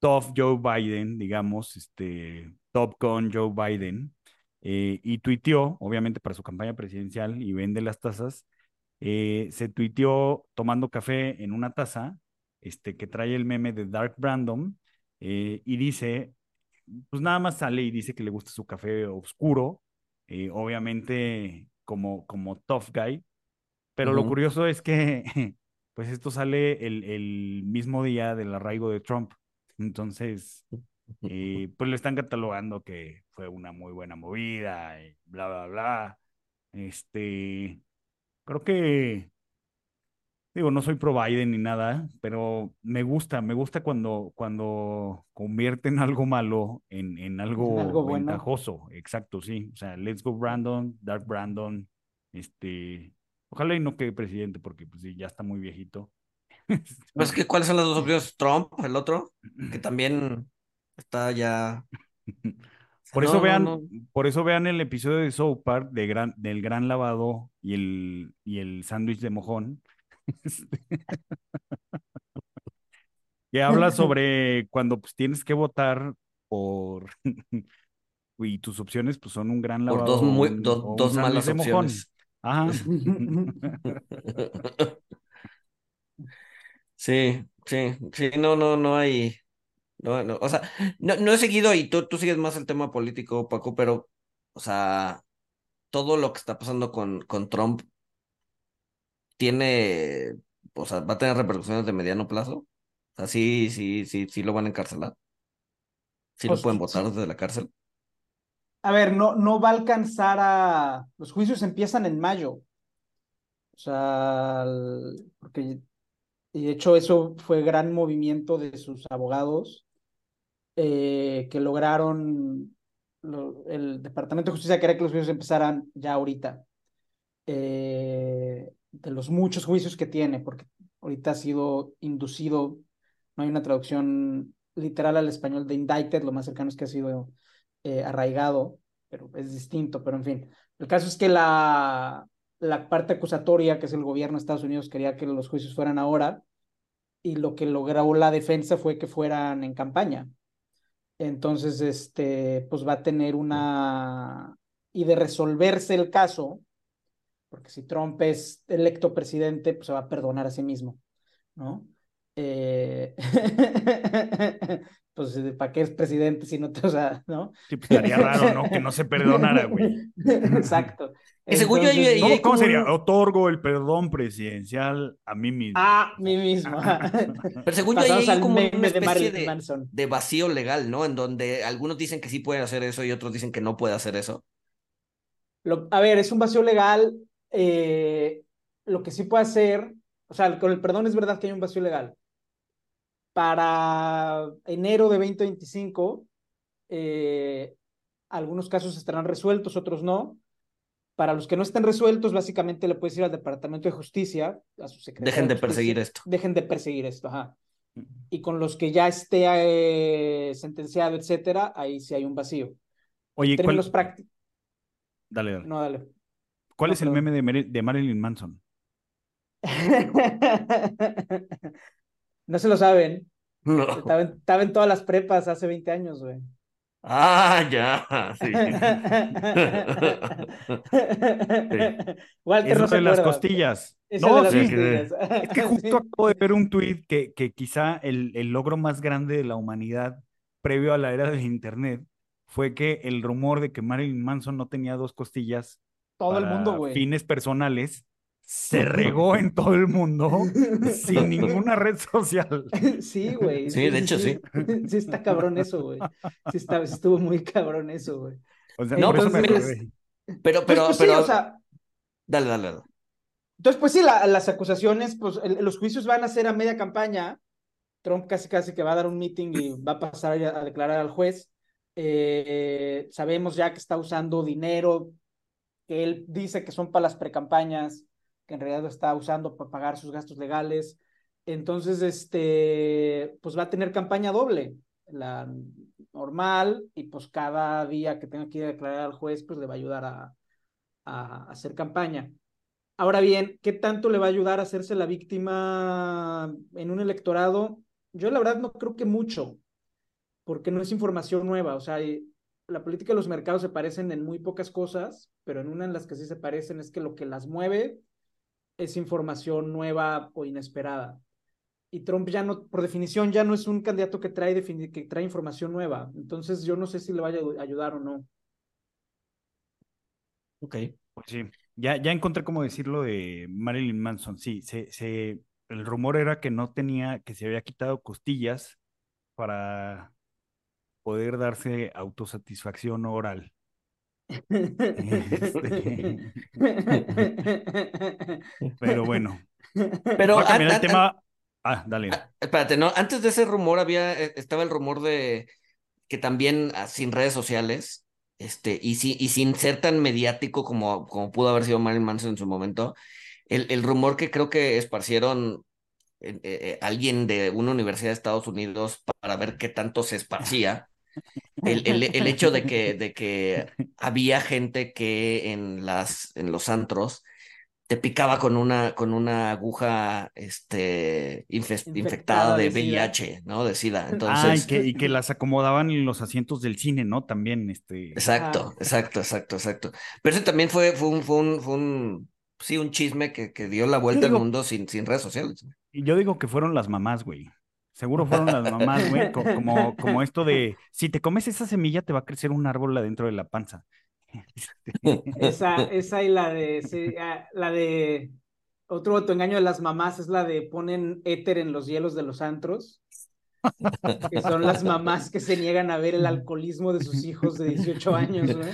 Tough Joe Biden, digamos, este, Top Gun Joe Biden, eh, y tuiteó, obviamente para su campaña presidencial y vende las tazas, eh, se tuiteó tomando café en una taza, este, que trae el meme de Dark Brandon, eh, y dice, pues nada más sale y dice que le gusta su café oscuro, obviamente como, como tough guy, pero lo curioso es que pues esto sale el, el mismo día del arraigo de Trump, entonces eh, pues le están catalogando que fue una muy buena movida y bla, bla, bla. Este, creo que Digo, no soy pro Biden ni nada, pero me gusta, me gusta cuando, cuando convierten algo malo en, en algo Algo bueno. ventajoso. Exacto, sí. O sea, Let's Go Brandon, Dark Brandon, este, ojalá y no quede presidente porque pues sí, ya está muy viejito. Pues que, ¿cuáles son las dos opciones? Trump, el otro, que también está ya. Por No, eso vean, no. por eso vean el episodio de South Park de gran, del gran lavado y el, y el sándwich de mojón. Este, que habla sobre cuando pues tienes que votar por y tus opciones pues son un gran Por lavado dos, o muy, un, dos, o dos malas de mojón. opciones. Ajá. Sí, sí, sí, no, no, no hay. No, no, o sea, no, no he seguido y tú, tú sigues más el tema político, Paco, pero, o sea, todo lo que está pasando con, con Trump tiene, o sea, va a tener repercusiones de mediano plazo. O sea, sí, sí, sí, sí lo van a encarcelar. Sí lo Pues, pueden sí. votar desde la cárcel. A ver, no, no va a alcanzar a. Los juicios empiezan en mayo. O sea, el- porque. Y de hecho, eso fue gran movimiento de sus abogados eh, que lograron. lo- el Departamento de Justicia quería que los juicios empezaran ya ahorita. eh, de los muchos juicios que tiene, porque ahorita ha sido inducido, no hay una traducción literal al español de indicted, lo más cercano es que ha sido eh, arraigado, pero es distinto, pero en fin. El caso es que la, la parte acusatoria, que es el gobierno de Estados Unidos, quería que los juicios fueran ahora, y lo que logró la defensa fue que fueran en campaña. Entonces, este, pues va a tener una... Y de resolverse el caso, porque si Trump es electo presidente, pues se va a perdonar a sí mismo, ¿no? Eh, pues, ¿para qué es presidente si no te, o sea, ¿no? Sí, pues estaría raro, ¿no? Que no se perdonara, güey. Exacto. Que según yo Entonces, ¿Cómo, sería? un- Otorgo el perdón presidencial a mí mismo. A mí mismo. Pero según yo hay como una de especie de, vacío legal, ¿no? En donde algunos dicen que sí puede hacer eso y otros dicen que no puede hacer eso. Lo- a ver, es un vacío legal. eh, lo que sí puede hacer, o sea, con el perdón es verdad que hay un vacío legal. Para enero de 2025, eh, algunos casos estarán resueltos, otros no. Para los que no estén resueltos, básicamente le puedes ir al Departamento de Justicia, a su secretario Dejen de perseguir esto. Dejen de perseguir esto, ajá. Y con los que ya esté eh, sentenciado, etcétera, ahí sí hay un vacío. Oye, en ¿cuál, términos prácticos. dale, dale. No, dale. ¿Cuál no, es el meme de, de Marilyn Manson? No se lo saben. No. Estaba en, estaba en todas las prepas hace 20 años, güey. Ah, ya. Sí. Walter Eso no se de las costillas. No, de las sí, costillas. Es que justo acabo de ver un tuit que, que quizá el, el logro más grande de la humanidad previo a la era del Internet fue que el rumor de que Marilyn Manson no tenía dos costillas Todo el mundo, güey. fines personales se regó en todo el mundo sin ninguna red social. Sí, güey. Sí, de hecho, sí. Sí está cabrón eso, güey. Sí, está, estuvo muy cabrón eso, güey. O sea, No, por eso pues, me. Pero, Pues, pero, pues sí, pero. o sea, Dale, dale, dale. entonces, pues sí, la- las acusaciones, pues el- los juicios van a ser a media campaña. Trump casi casi que va a dar un meeting y va a pasar a, a declarar al juez. Eh, sabemos ya que está usando dinero que él dice que son para las precampañas, que en realidad lo está usando para pagar sus gastos legales. Entonces, este, pues va a tener campaña doble, la normal, y pues cada día que tenga que declarar al juez, pues le va a ayudar a, hacer campaña. Ahora bien, ¿qué tanto le va a ayudar a hacerse la víctima en un electorado? Yo la verdad no creo que mucho, porque no es información nueva, o sea, la política y los mercados se parecen en muy pocas cosas, pero en una en las que sí se parecen es que lo que las mueve es información nueva o inesperada. Y Trump ya no, por definición, ya no es un candidato que trae, que trae información nueva. Entonces yo no sé si le vaya a ayudar o no. Ok. Pues sí, ya, ya encontré cómo decirlo de Marilyn Manson. Sí, se, se, el rumor era que no tenía, que se había quitado costillas para poder darse autosatisfacción oral. Este, pero bueno, Pero a cambiar el tema. Ah, dale. Espérate, no, antes de ese rumor había, eh, estaba el rumor de que también ah, sin redes sociales, este, y, si, y sin ser tan mediático como, como pudo haber sido Marilyn Manson en su momento, el, el rumor que creo que esparcieron eh, eh, alguien de una universidad de Estados Unidos para ver qué tanto se esparcía, el, el, el hecho de que, de que había gente que en las, en los antros te picaba con una, con una aguja este, infes- Infectada infectada de de SIDA. VIH, ¿no? De SIDA. Ah, y Entonces, que, y que las acomodaban en los asientos del cine, ¿no? También, este. exacto, Ah. exacto, exacto, exacto. Pero ese también fue, fue un, fue un, fue un, sí, un chisme que, que dio la vuelta al mundo sin, sin redes sociales. Y yo digo que fueron las mamás, güey. Seguro fueron las mamás, güey. co- Como, como esto de, si te comes esa semilla, te va a crecer un árbol adentro de la panza. Esa, esa y la de, sí, ah, la de, otro autoengaño de las mamás es la de ponen éter en los hielos de los antros, que son las mamás que se niegan a ver el alcoholismo de sus hijos de 18 años, güey.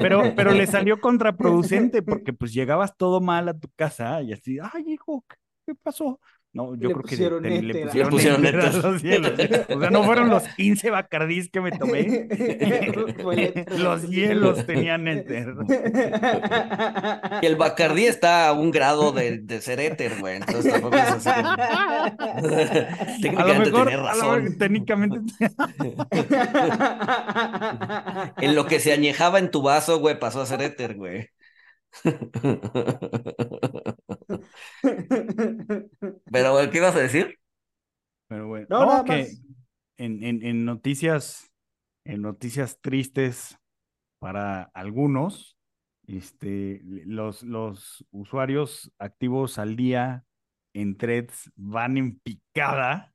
Pero, pero le salió contraproducente porque pues llegabas todo mal a tu casa y así, ay, hijo, ¿qué- ¿qué pasó? No, yo Le creo que pusieron te- le pusieron, Le pusieron los hielos. O sea, no fueron los 15 bacardís que me tomé. Los hielos tenían éter. Y el Bacardí está a un grado de, de ser éter, güey. Entonces tampoco es así como- A lo Técnicamente mejor, tenía a lo razón. mejor técnicamente En lo que se añejaba en tu vaso, güey, pasó a ser éter, güey. Pero, güey, ¿qué ibas a decir? Pero bueno, No, no, nada que más. en, en, en noticias, en noticias tristes para algunos, este, los, los usuarios activos al día en threads van en picada,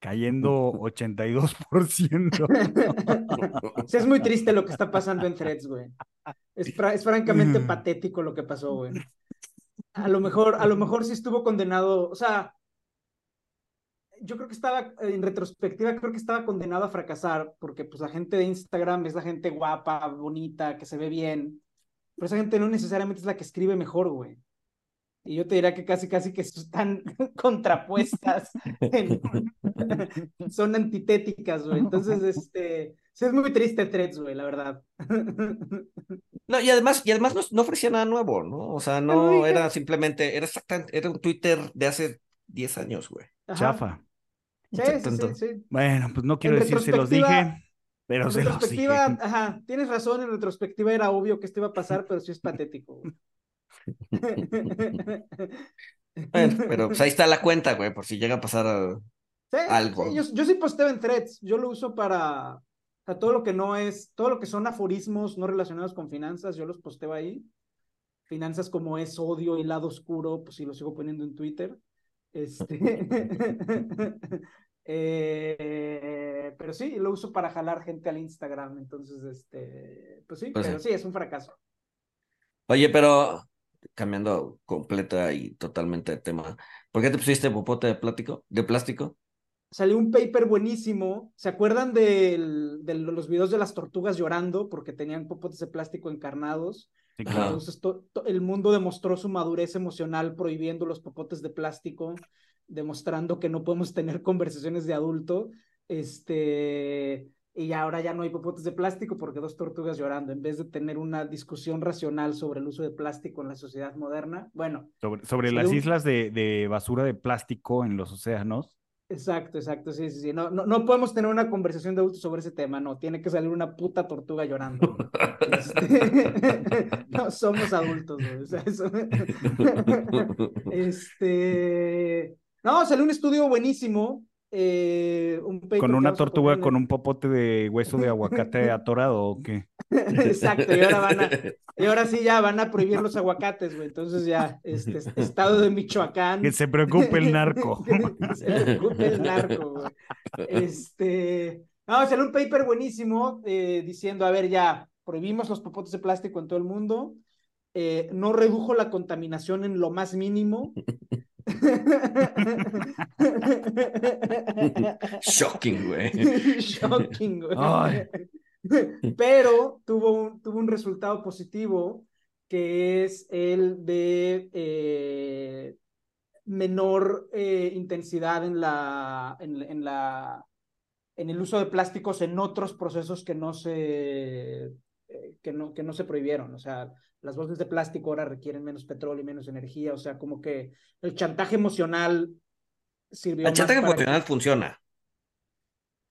cayendo 82%. Sí, es muy triste lo que está pasando en Threads, güey. Es, fra- es francamente patético lo que pasó, güey. A lo mejor, a lo mejor sí estuvo condenado, o sea, yo creo que estaba, en retrospectiva, creo que estaba condenado a fracasar, porque pues la gente de Instagram es la gente guapa, bonita, que se ve bien, pero esa gente no necesariamente es la que escribe mejor, güey. Y yo te diría que casi, casi que están contrapuestas, en- son antitéticas, güey. Entonces, este, sí es muy triste Threads, güey, la verdad. No, y además, y además no, no ofrecía nada nuevo, ¿no? O sea, No, era simplemente, era exactamente, era un Twitter de hace 10 años, güey. Ajá. Chafa. Sí, sí, sí, sí. Bueno, pues no quiero En decir se los dije, pero En se los retrospectiva, dije. ajá, tienes razón, en retrospectiva era obvio que esto iba a pasar, pero sí es patético. güey. Bueno, pero pues ahí está la cuenta, güey, por si llega a pasar a- algo. Sí, yo, yo, sí posteo en threads, yo lo uso para, o sea, todo lo que no es, todo lo que son aforismos no relacionados con finanzas, yo los posteo ahí. Finanzas como es odio y lado oscuro, pues sí lo sigo poniendo en Twitter. Este... eh, pero sí, lo uso para jalar gente al Instagram, entonces, este, pues sí, pues pero sí. sí, es un fracaso. Oye, pero cambiando completa y totalmente de tema, ¿por qué te pusiste popote de plástico? ¿De plástico? Salió un paper buenísimo. ¿Se acuerdan de los videos de las tortugas llorando porque tenían popotes de plástico encarnados? Sí, claro. Entonces el mundo demostró su madurez emocional prohibiendo los popotes de plástico, demostrando que no podemos tener conversaciones de adulto. Este, y ahora ya no hay popotes de plástico porque dos tortugas llorando, en vez de tener una discusión racional sobre el uso de plástico en la sociedad moderna. Bueno. Sobre, las islas de, de, basura de plástico en los océanos. Exacto, exacto, sí, sí, sí. No, no, no, podemos tener una conversación de adultos sobre ese tema, no. Tiene que salir una puta tortuga llorando. este... no somos adultos, güey. O sea, eso... este. No, salió un estudio buenísimo eh, ¿Con una tortuga con un popote de hueso de aguacate atorado o qué? Exacto, y ahora van a, y ahora sí ya van a prohibir los aguacates, güey. Entonces ya, este, estado de Michoacán. Que se preocupe el narco. que se preocupe el narco, güey. Este, no, salió un paper buenísimo eh, diciendo, a ver, ya, prohibimos los popotes de plástico en todo el mundo. Eh, no redujo la contaminación en lo más mínimo. Shocking, güey. Shocking, güey. Pero tuvo un, tuvo un resultado positivo que es el de eh, menor eh, intensidad en la, en, en, la, en el uso de plásticos en otros procesos que no se, eh, que no, que no se prohibieron. O sea, las bolsas de plástico ahora requieren menos petróleo y menos energía, o sea, como que el chantaje emocional sirvió. El chantaje emocional funciona.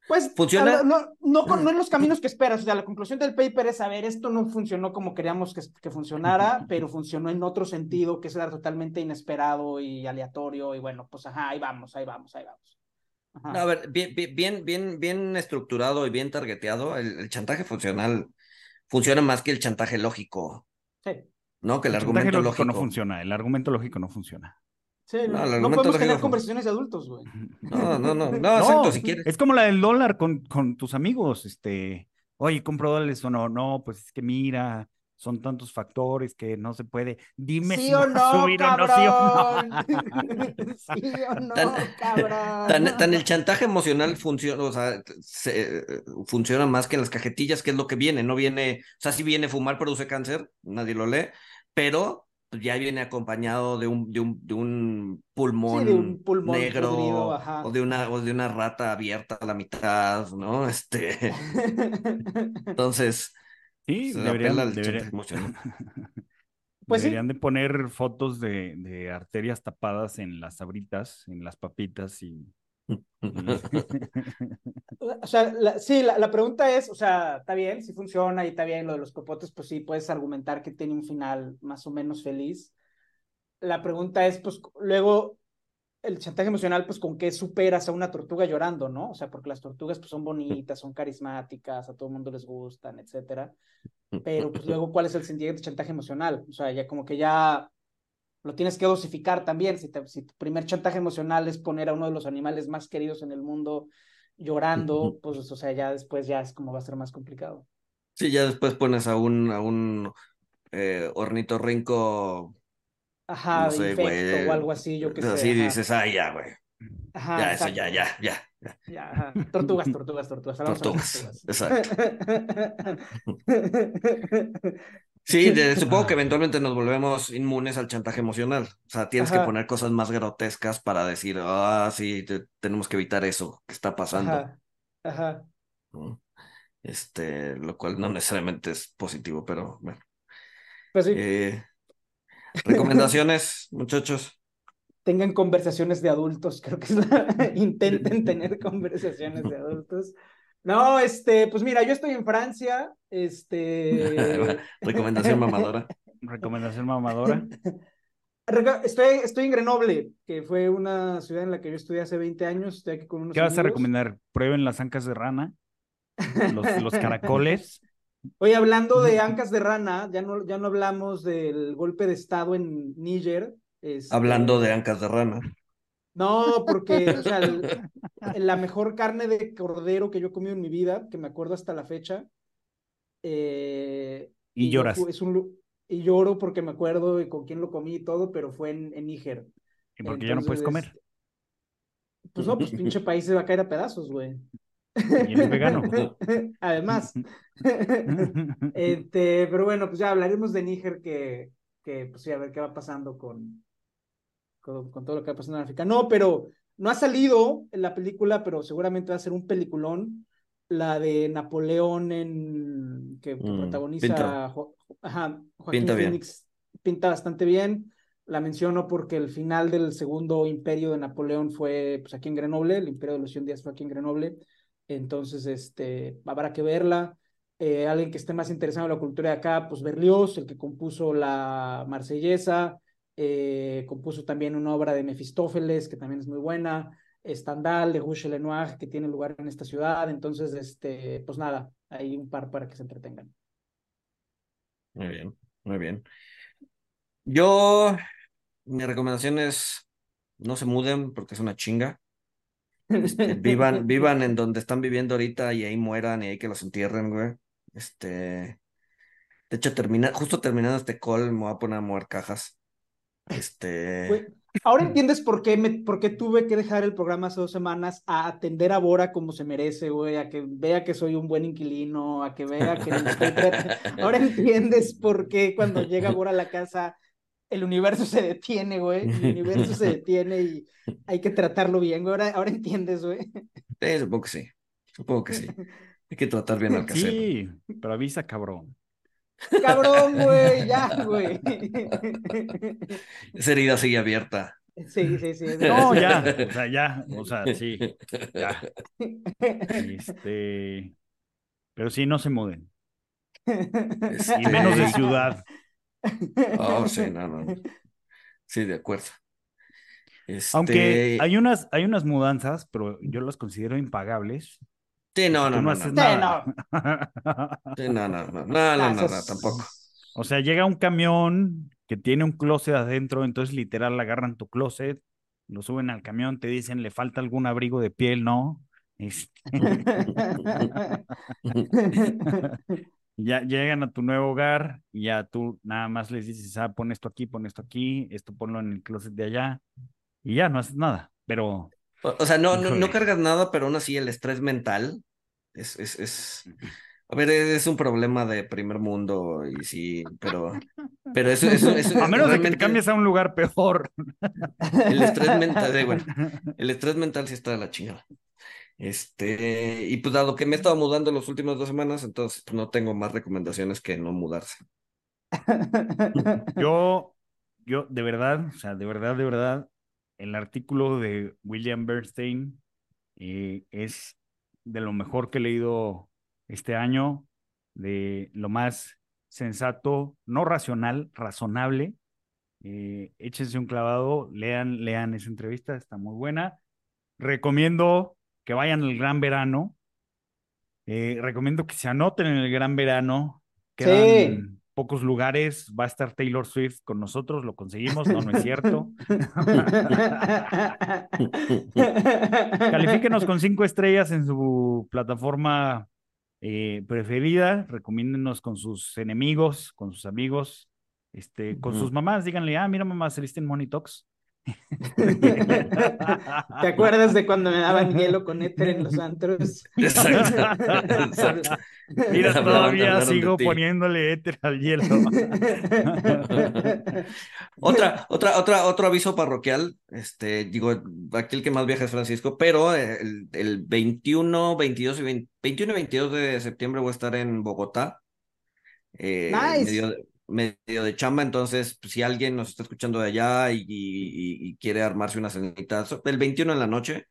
Pues funciona. No, no, no, en los caminos que esperas. O sea, la conclusión del paper es: a ver, esto no funcionó como queríamos que, que funcionara, pero funcionó en otro sentido que era totalmente inesperado y aleatorio. Y bueno, pues ajá, ahí vamos, ahí vamos, ahí vamos. a ver, bien, bien, bien, bien estructurado y bien targeteado, el, el chantaje funcional funciona más que el chantaje lógico. Sí. No, que el, argumento lógico, no funciona. El argumento lógico no funciona. Sí, no, no, podemos tener conversaciones de adultos, güey. No, no, no, no, exacto, si quieres. Es como la del dólar con, con tus amigos, este, oye, compro dólares o no, no, pues es que mira, son tantos factores que no se puede. Dime si o no, subir cabrón. o no, sí o no, cabrón. Tan, el chantaje emocional funciona, o sea, se, funciona más que en las cajetillas, que es lo que viene. No viene, o sea, si viene fumar produce cáncer, nadie lo lee, pero ya viene acompañado de un, de un, de un pulmón, sí, de un pulmón negro o de una o de una rata abierta a la mitad, ¿no? Este entonces Sí, deberían, deberían, pues deberían de poner fotos de, de, arterias tapadas en las abritas, en las papitas y... o sea, sí, la, la, pregunta es, o sea, está bien, si funciona y está bien lo de los popotes, pues sí, puedes argumentar que tiene un final más o menos feliz. La pregunta es, pues luego, el chantaje emocional, pues con qué superas a una tortuga llorando, ¿no? O sea, porque las tortugas pues son bonitas, son carismáticas, a todo el mundo les gustan, etcétera. Pero pues luego, ¿cuál es el sentido de chantaje emocional? O sea, ya como que ya lo tienes que dosificar también. Si, si tu primer chantaje emocional es poner a uno de los animales más queridos en el mundo llorando, pues, o sea, ya después ya es como va a ser más complicado. Sí, ya después pones a un, a un eh, ornitorrinco Ajá, no infecto o algo así, yo qué sé. Así dices, ah, ya, güey. Ajá, ya, eso, ya, ya, ya. Ya, ajá. Tortugas, tortugas, tortugas. Tortugas, exacto. Sí, supongo que eventualmente nos volvemos inmunes al chantaje emocional. O sea, tienes que poner cosas más grotescas para decir, ah, sí, tenemos que evitar eso que está pasando. Ajá. Ajá. Este, lo cual no necesariamente es positivo, pero bueno. Pues sí. Eh, Recomendaciones, muchachos. Tengan conversaciones de adultos, creo que es la... intenten tener conversaciones de adultos. No, este, pues mira, yo estoy en Francia, este. Recomendación mamadora. Recomendación mamadora. Estoy, estoy en Grenoble, que fue una ciudad en la que yo estudié hace 20 años. Estoy aquí con unos ¿Qué vas a recomendar? ¿Prueben las ancas de rana? ¿Los, los caracoles? Oye, hablando de ancas de rana, ya no, ya no hablamos del golpe de Estado en Níger. este, Hablando de ancas de rana. No, porque, o sea, el- la mejor carne de cordero que yo he comido en mi vida, que me acuerdo hasta la fecha. eh, Y lloras. es un, y lloro porque me acuerdo de con quién lo comí y todo, pero fue en, en Níger. ¿Y por qué ya no puedes comer? Pues no, pues pinche país se va a caer a pedazos, güey. Y eres vegano. Además. Este, pero bueno, pues ya hablaremos de Níger que, que pues sí, a ver qué va pasando con, con, con todo lo que va pasando en África. No, pero no ha salido en la película, pero seguramente va a ser un peliculón. La de Napoleón en que, que Mm, protagoniza pinta. Jo- ajá, Joaquín Pinta bien. Phoenix. Pinta bastante bien. La menciono porque el final del segundo imperio de Napoleón fue pues, aquí en Grenoble, el imperio de los 100 días fue aquí en Grenoble. Entonces, este, habrá que verla. Eh, alguien que esté más interesado en la cultura de acá, pues Berlioz, el que compuso la Marsellesa, eh, compuso también una obra de Mefistófeles, que también es muy buena, Stendhal, de Rouge Lenoir, que tiene lugar en esta ciudad. Entonces, este, pues nada, hay un par para que se entretengan. Muy bien, muy bien. Yo, mi recomendación es no se muden porque es una chinga. Este, vivan, vivan en donde están viviendo ahorita y ahí mueran y ahí que los entierren, güey. Este, de hecho, termina, justo terminando este call, me voy a poner a mover cajas. Este, Güey, Ahora entiendes por qué, me, por qué tuve que dejar el programa hace dos semanas a atender a Bora como se merece, güey, a que vea que soy un buen inquilino, a que vea que Ahora entiendes por qué cuando llega Bora a la casa el universo se detiene, güey, el universo se detiene y hay que tratarlo bien, güey. Ahora, ahora entiendes, güey. sí, supongo que sí, supongo que sí. Hay que tratar bien al casero. Sí, pero avisa, cabrón. Cabrón, güey, ya, güey. Esa herida sigue abierta. Sí, sí, sí. No, ya, o sea, ya, o sea, sí, ya. Este, pero sí, no se muden. Este, Y menos de ciudad. Oh, sí, no, no. Sí, de acuerdo. Este, Aunque hay unas, hay unas mudanzas, pero yo las considero impagables. Sí, no, no, no, haces no. Sí, nada. Sí, no, no, no, no, no, no, no, tampoco. O sea, llega un camión que tiene un closet adentro, entonces literal agarran tu closet, lo suben al camión, te dicen, le falta algún abrigo de piel, ¿no? Este, ya llegan a tu nuevo hogar y ya tú nada más les dices, ah, pon esto aquí, pon esto aquí, esto ponlo en el closet de allá y ya no haces nada, pero O, o sea, no, no, no cargas nada, pero aún así el estrés mental es, es, es, a ver, es un problema de primer mundo y sí, pero, pero eso, eso, eso a menos de que te cambies a un lugar peor. el estrés mental, eh, bueno, el estrés mental sí está de la chingada. Este, y pues dado que me he estado mudando las últimas dos semanas, entonces pues, no tengo más recomendaciones que no mudarse. Yo, yo, de verdad, o sea, de verdad, de verdad, el artículo de William Bernstein eh, es de lo mejor que he leído este año, de lo más sensato, no racional, razonable. Eh, échense un clavado, lean, lean esa entrevista, está muy buena. Recomiendo que vayan al gran verano. Eh, recomiendo que se anoten en el gran verano. Quedan Sí. pocos lugares. Va a estar Taylor Swift con nosotros, lo conseguimos, no, no es cierto. Califíquenos con cinco estrellas en su plataforma eh, preferida. Recomiéndenos con sus enemigos, con sus amigos, este, con sus mamás. Díganle, ah, mira, mamá, saliste en Money Talks. ¿Te acuerdas de cuando me daban hielo con éter en los antros? Exacto, exacto. Mira, todavía sigo poniéndole éter al hielo. Otra, otra, otra, otro aviso parroquial, este, digo, aquí el que más viaja es Francisco, pero el, el 21, 22 y 20 21 y 22 de septiembre voy a estar en Bogotá, eh, Nice. medio, de- medio de chamba, entonces, pues, si alguien nos está escuchando de allá y, y- y quiere armarse una cenita, el 21 en la noche,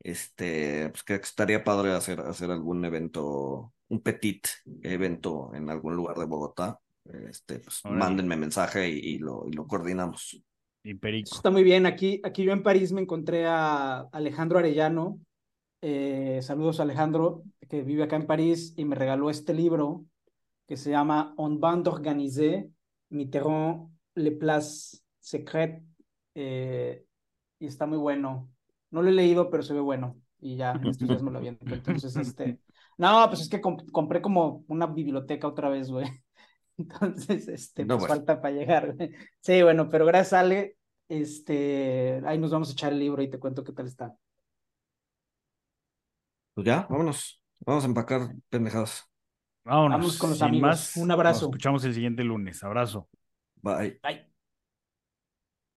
este, pues que estaría padre hacer, hacer algún evento, un petit evento en algún lugar de Bogotá. Este, pues Órale. mándenme mensaje y, y lo, y lo coordinamos. Y Perico. Está muy bien. Aquí, aquí yo en París me encontré a Alejandro Arellano. Eh, saludos a Alejandro, que vive acá en París y me regaló este libro que se llama On bande organisée, Mitterrand, Les Places Secrètes. Eh, y está muy bueno. No lo he leído, pero se ve bueno. Y ya en estos días me lo aviento. Entonces, este. No, pues es que comp- compré como una biblioteca otra vez, güey. Entonces, este, No, pues falta para llegar. güey. Sí, bueno, pero gracias, Ale. Este, ahí nos vamos a echar el libro y te cuento qué tal está. Pues ya, vámonos. Vamos a empacar pendejadas. Vámonos. Vamos con los sin amigos. más, Un abrazo. Nos escuchamos el siguiente lunes. Abrazo. Bye. Bye.